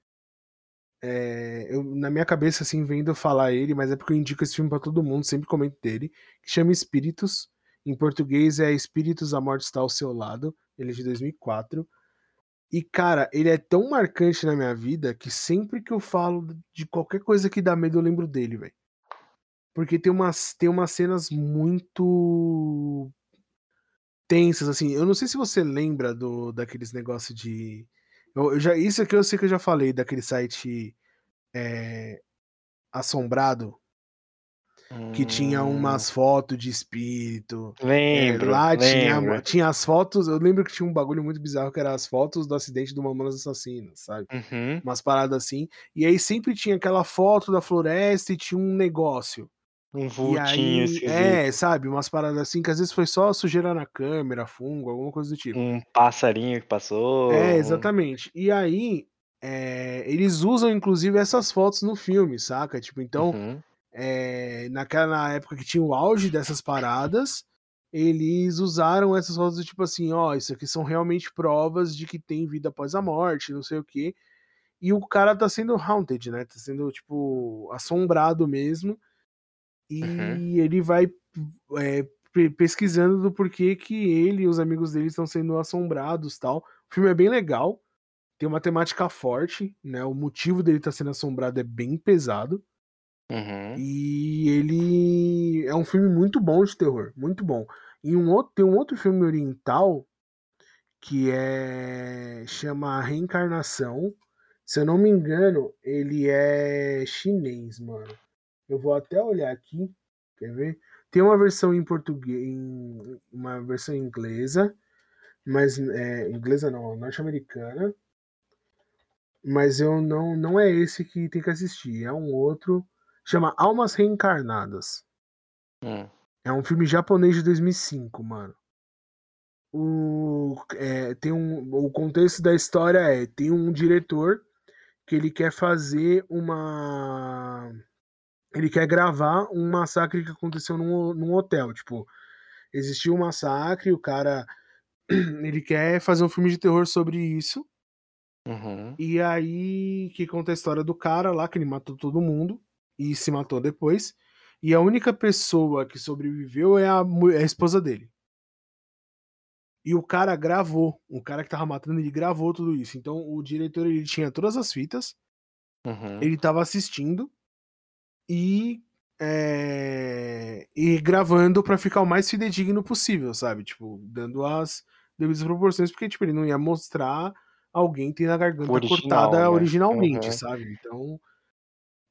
Speaker 1: É, eu, na minha cabeça, assim, vendo falar ele, mas é porque eu indico esse filme para todo mundo, sempre comento dele, que chama Espíritos. Em português é Espíritos, a Morte está ao seu lado. Ele é de 2004. E, cara, ele é tão marcante na minha vida que sempre que eu falo de qualquer coisa que dá medo, eu lembro dele, velho. Porque tem umas, tem umas cenas muito tensas, assim. Eu não sei se você lembra do daqueles negócios de. Eu, eu já, isso aqui eu sei que eu já falei, daquele site é, assombrado. Que tinha umas hum. fotos de espírito.
Speaker 2: Lembro.
Speaker 1: É, lá
Speaker 2: lembro.
Speaker 1: Tinha, tinha as fotos. Eu lembro que tinha um bagulho muito bizarro que era as fotos do acidente do Mamonas Assassinas, sabe?
Speaker 2: Uhum.
Speaker 1: Umas paradas assim. E aí sempre tinha aquela foto da floresta e tinha um negócio.
Speaker 2: Um vultinho,
Speaker 1: aí, É, sabe? Umas paradas assim que às vezes foi só sujeira na câmera, fungo, alguma coisa do tipo.
Speaker 2: Um passarinho que passou.
Speaker 1: É, exatamente. E aí, é, eles usam inclusive essas fotos no filme, saca? Tipo, então,
Speaker 2: uhum.
Speaker 1: é, naquela na época que tinha o auge dessas paradas, eles usaram essas fotos do tipo assim: ó, isso aqui são realmente provas de que tem vida após a morte, não sei o quê. E o cara tá sendo haunted, né? Tá sendo, tipo, assombrado mesmo. E uhum. ele vai é, pesquisando do porquê que ele e os amigos dele estão sendo assombrados tal. O filme é bem legal, tem uma temática forte, né? O motivo dele estar tá sendo assombrado é bem pesado.
Speaker 2: Uhum.
Speaker 1: E ele é um filme muito bom de terror, muito bom. E um outro, tem um outro filme oriental que é chama Reencarnação. Se eu não me engano, ele é chinês, mano. Eu vou até olhar aqui, quer ver? Tem uma versão em português, uma versão inglesa, mas é, inglesa não, norte-americana. Mas eu não, não é esse que tem que assistir, é um outro, chama Almas Reencarnadas.
Speaker 2: Hum.
Speaker 1: É um filme japonês de 2005, mano. O, é, tem um, o contexto da história é: tem um diretor que ele quer fazer uma ele quer gravar um massacre que aconteceu num, num hotel. Tipo, existiu um massacre, o cara. Ele quer fazer um filme de terror sobre isso.
Speaker 2: Uhum.
Speaker 1: E aí que conta a história do cara lá, que ele matou todo mundo e se matou depois. E a única pessoa que sobreviveu é a, é a esposa dele. E o cara gravou, o cara que tava matando, ele gravou tudo isso. Então o diretor ele tinha todas as fitas,
Speaker 2: uhum.
Speaker 1: ele tava assistindo, e, é, e gravando para ficar o mais fidedigno possível, sabe? Tipo, dando as devidas proporções, porque tipo, ele não ia mostrar alguém tendo a garganta Original, cortada né? originalmente, uhum. sabe? Então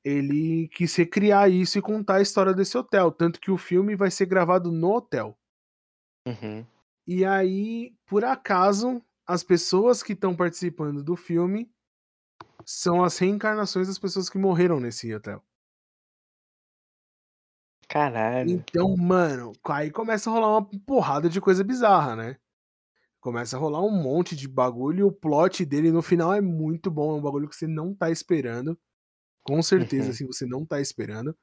Speaker 1: ele quis recriar isso e contar a história desse hotel. Tanto que o filme vai ser gravado no hotel.
Speaker 2: Uhum.
Speaker 1: E aí, por acaso, as pessoas que estão participando do filme são as reencarnações das pessoas que morreram nesse hotel.
Speaker 2: Caralho.
Speaker 1: Então, mano, aí começa a rolar uma porrada de coisa bizarra, né? Começa a rolar um monte de bagulho e o plot dele no final é muito bom. É um bagulho que você não tá esperando. Com certeza, uhum. assim, você não tá esperando.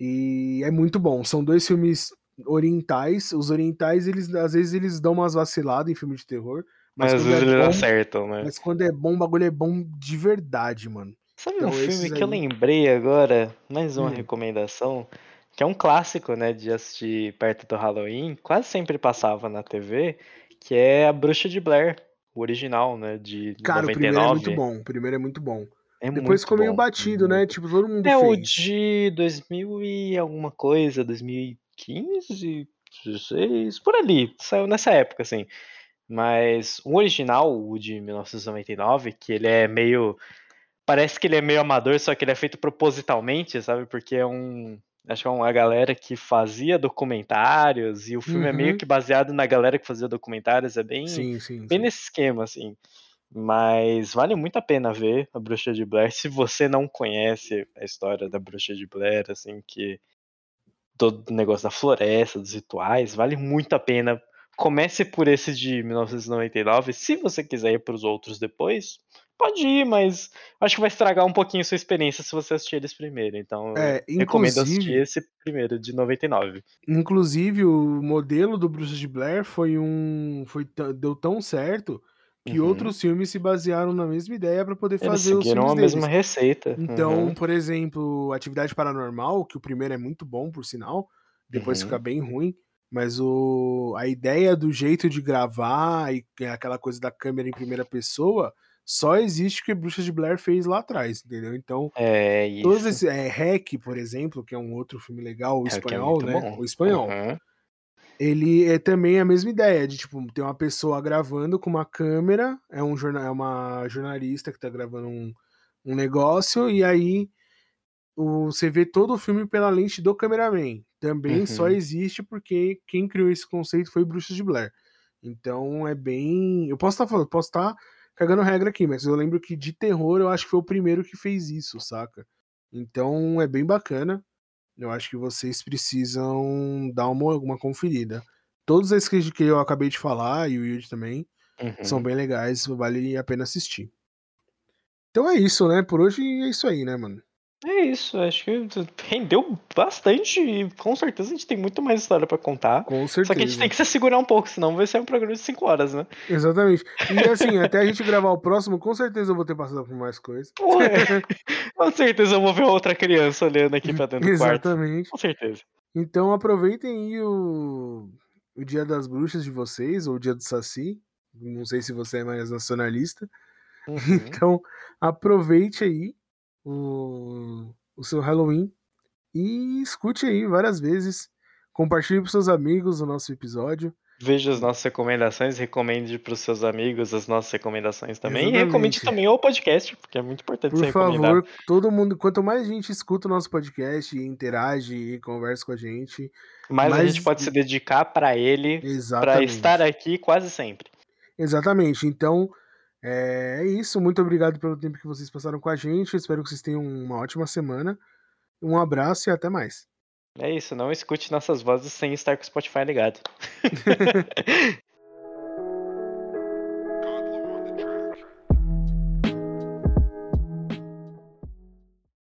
Speaker 1: E é muito bom. São dois filmes orientais. Os orientais, eles às vezes eles dão umas vaciladas em filme de terror.
Speaker 2: Mas, mas às vezes é eles acertam, né?
Speaker 1: Mas quando é bom, o bagulho é bom de verdade, mano.
Speaker 2: Sabe então, um filme que aí... eu lembrei agora? Mais uma hum. recomendação. Que é um clássico, né? De assistir perto do Halloween. Quase sempre passava na TV. Que é A Bruxa de Blair. O original, né? De
Speaker 1: Cara, 99. o primeiro é muito bom. O primeiro é muito bom. É Depois ficou meio batido, né? Tipo, todo mundo
Speaker 2: é
Speaker 1: fez.
Speaker 2: É o de 2000 e alguma coisa. 2015, 16, por ali. Saiu nessa época, assim. Mas o original, o de 1999, que ele é meio parece que ele é meio amador, só que ele é feito propositalmente, sabe? Porque é um. Acho que é uma galera que fazia documentários, e o filme uhum. é meio uhum. que baseado na galera que fazia documentários, é bem,
Speaker 1: sim, sim,
Speaker 2: bem
Speaker 1: sim.
Speaker 2: nesse esquema, assim. Mas vale muito a pena ver a Bruxa de Blair, se você não conhece a história da Bruxa de Blair, assim, que do negócio da floresta, dos rituais, vale muito a pena. Comece por esse de 1999. Se você quiser ir para os outros depois, pode ir, mas acho que vai estragar um pouquinho sua experiência se você assistir eles primeiro. Então, é, recomendo assistir esse primeiro, de 99.
Speaker 1: Inclusive, o modelo do Bruce de Blair foi um. Foi, deu tão certo que uhum. outros filmes se basearam na mesma ideia para poder fazer
Speaker 2: Eles
Speaker 1: os filmes
Speaker 2: a
Speaker 1: deles.
Speaker 2: mesma receita.
Speaker 1: Então, uhum. por exemplo, Atividade Paranormal, que o primeiro é muito bom, por sinal, depois uhum. fica bem ruim, mas o, a ideia do jeito de gravar e aquela coisa da câmera em primeira pessoa só existe que Bruxas de Blair fez lá atrás, entendeu? Então,
Speaker 2: é isso.
Speaker 1: Todos esses, é, Hack, por exemplo, que é um outro filme legal, o Hack é espanhol, é né? Bom. O espanhol. Uhum ele é também a mesma ideia de tipo ter uma pessoa gravando com uma câmera, é um jornal, é uma jornalista que tá gravando um, um negócio e aí o, você vê todo o filme pela lente do cameraman. Também uhum. só existe porque quem criou esse conceito foi Bruxas de Blair. Então é bem, eu posso estar tá falando, posso estar tá cagando regra aqui, mas eu lembro que de terror eu acho que foi o primeiro que fez isso, saca? Então é bem bacana. Eu acho que vocês precisam dar uma, uma conferida. Todos esses que eu acabei de falar, e o Yuji também, uhum. são bem legais, vale a pena assistir. Então é isso, né? Por hoje é isso aí, né, mano?
Speaker 2: É isso, acho que rendeu bastante e com certeza a gente tem muito mais história para contar.
Speaker 1: Com certeza.
Speaker 2: Só que a gente tem que se segurar um pouco, senão vai ser um programa de 5 horas, né?
Speaker 1: Exatamente. E assim, até a gente gravar o próximo, com certeza eu vou ter passado por mais coisas.
Speaker 2: Ué, com certeza eu vou ver outra criança olhando aqui pra dentro do quarto.
Speaker 1: Exatamente.
Speaker 2: Com certeza.
Speaker 1: Então aproveitem aí o, o Dia das Bruxas de vocês, ou o Dia do Saci. Não sei se você é mais nacionalista. Uhum. Então aproveite aí o, o seu Halloween e escute aí várias vezes. Compartilhe para seus amigos o nosso episódio.
Speaker 2: Veja as nossas recomendações, recomende para os seus amigos as nossas recomendações também. Exatamente. E recomende também o podcast, porque é muito importante
Speaker 1: Por favor, todo mundo, quanto mais gente escuta o nosso podcast, interage e conversa com a gente,
Speaker 2: mais, mais... a gente pode se dedicar para ele, para estar aqui quase sempre.
Speaker 1: Exatamente. Então, é isso. Muito obrigado pelo tempo que vocês passaram com a gente. espero que vocês tenham uma ótima semana. Um abraço e até mais.
Speaker 2: É isso, não escute nossas vozes sem estar com o Spotify ligado.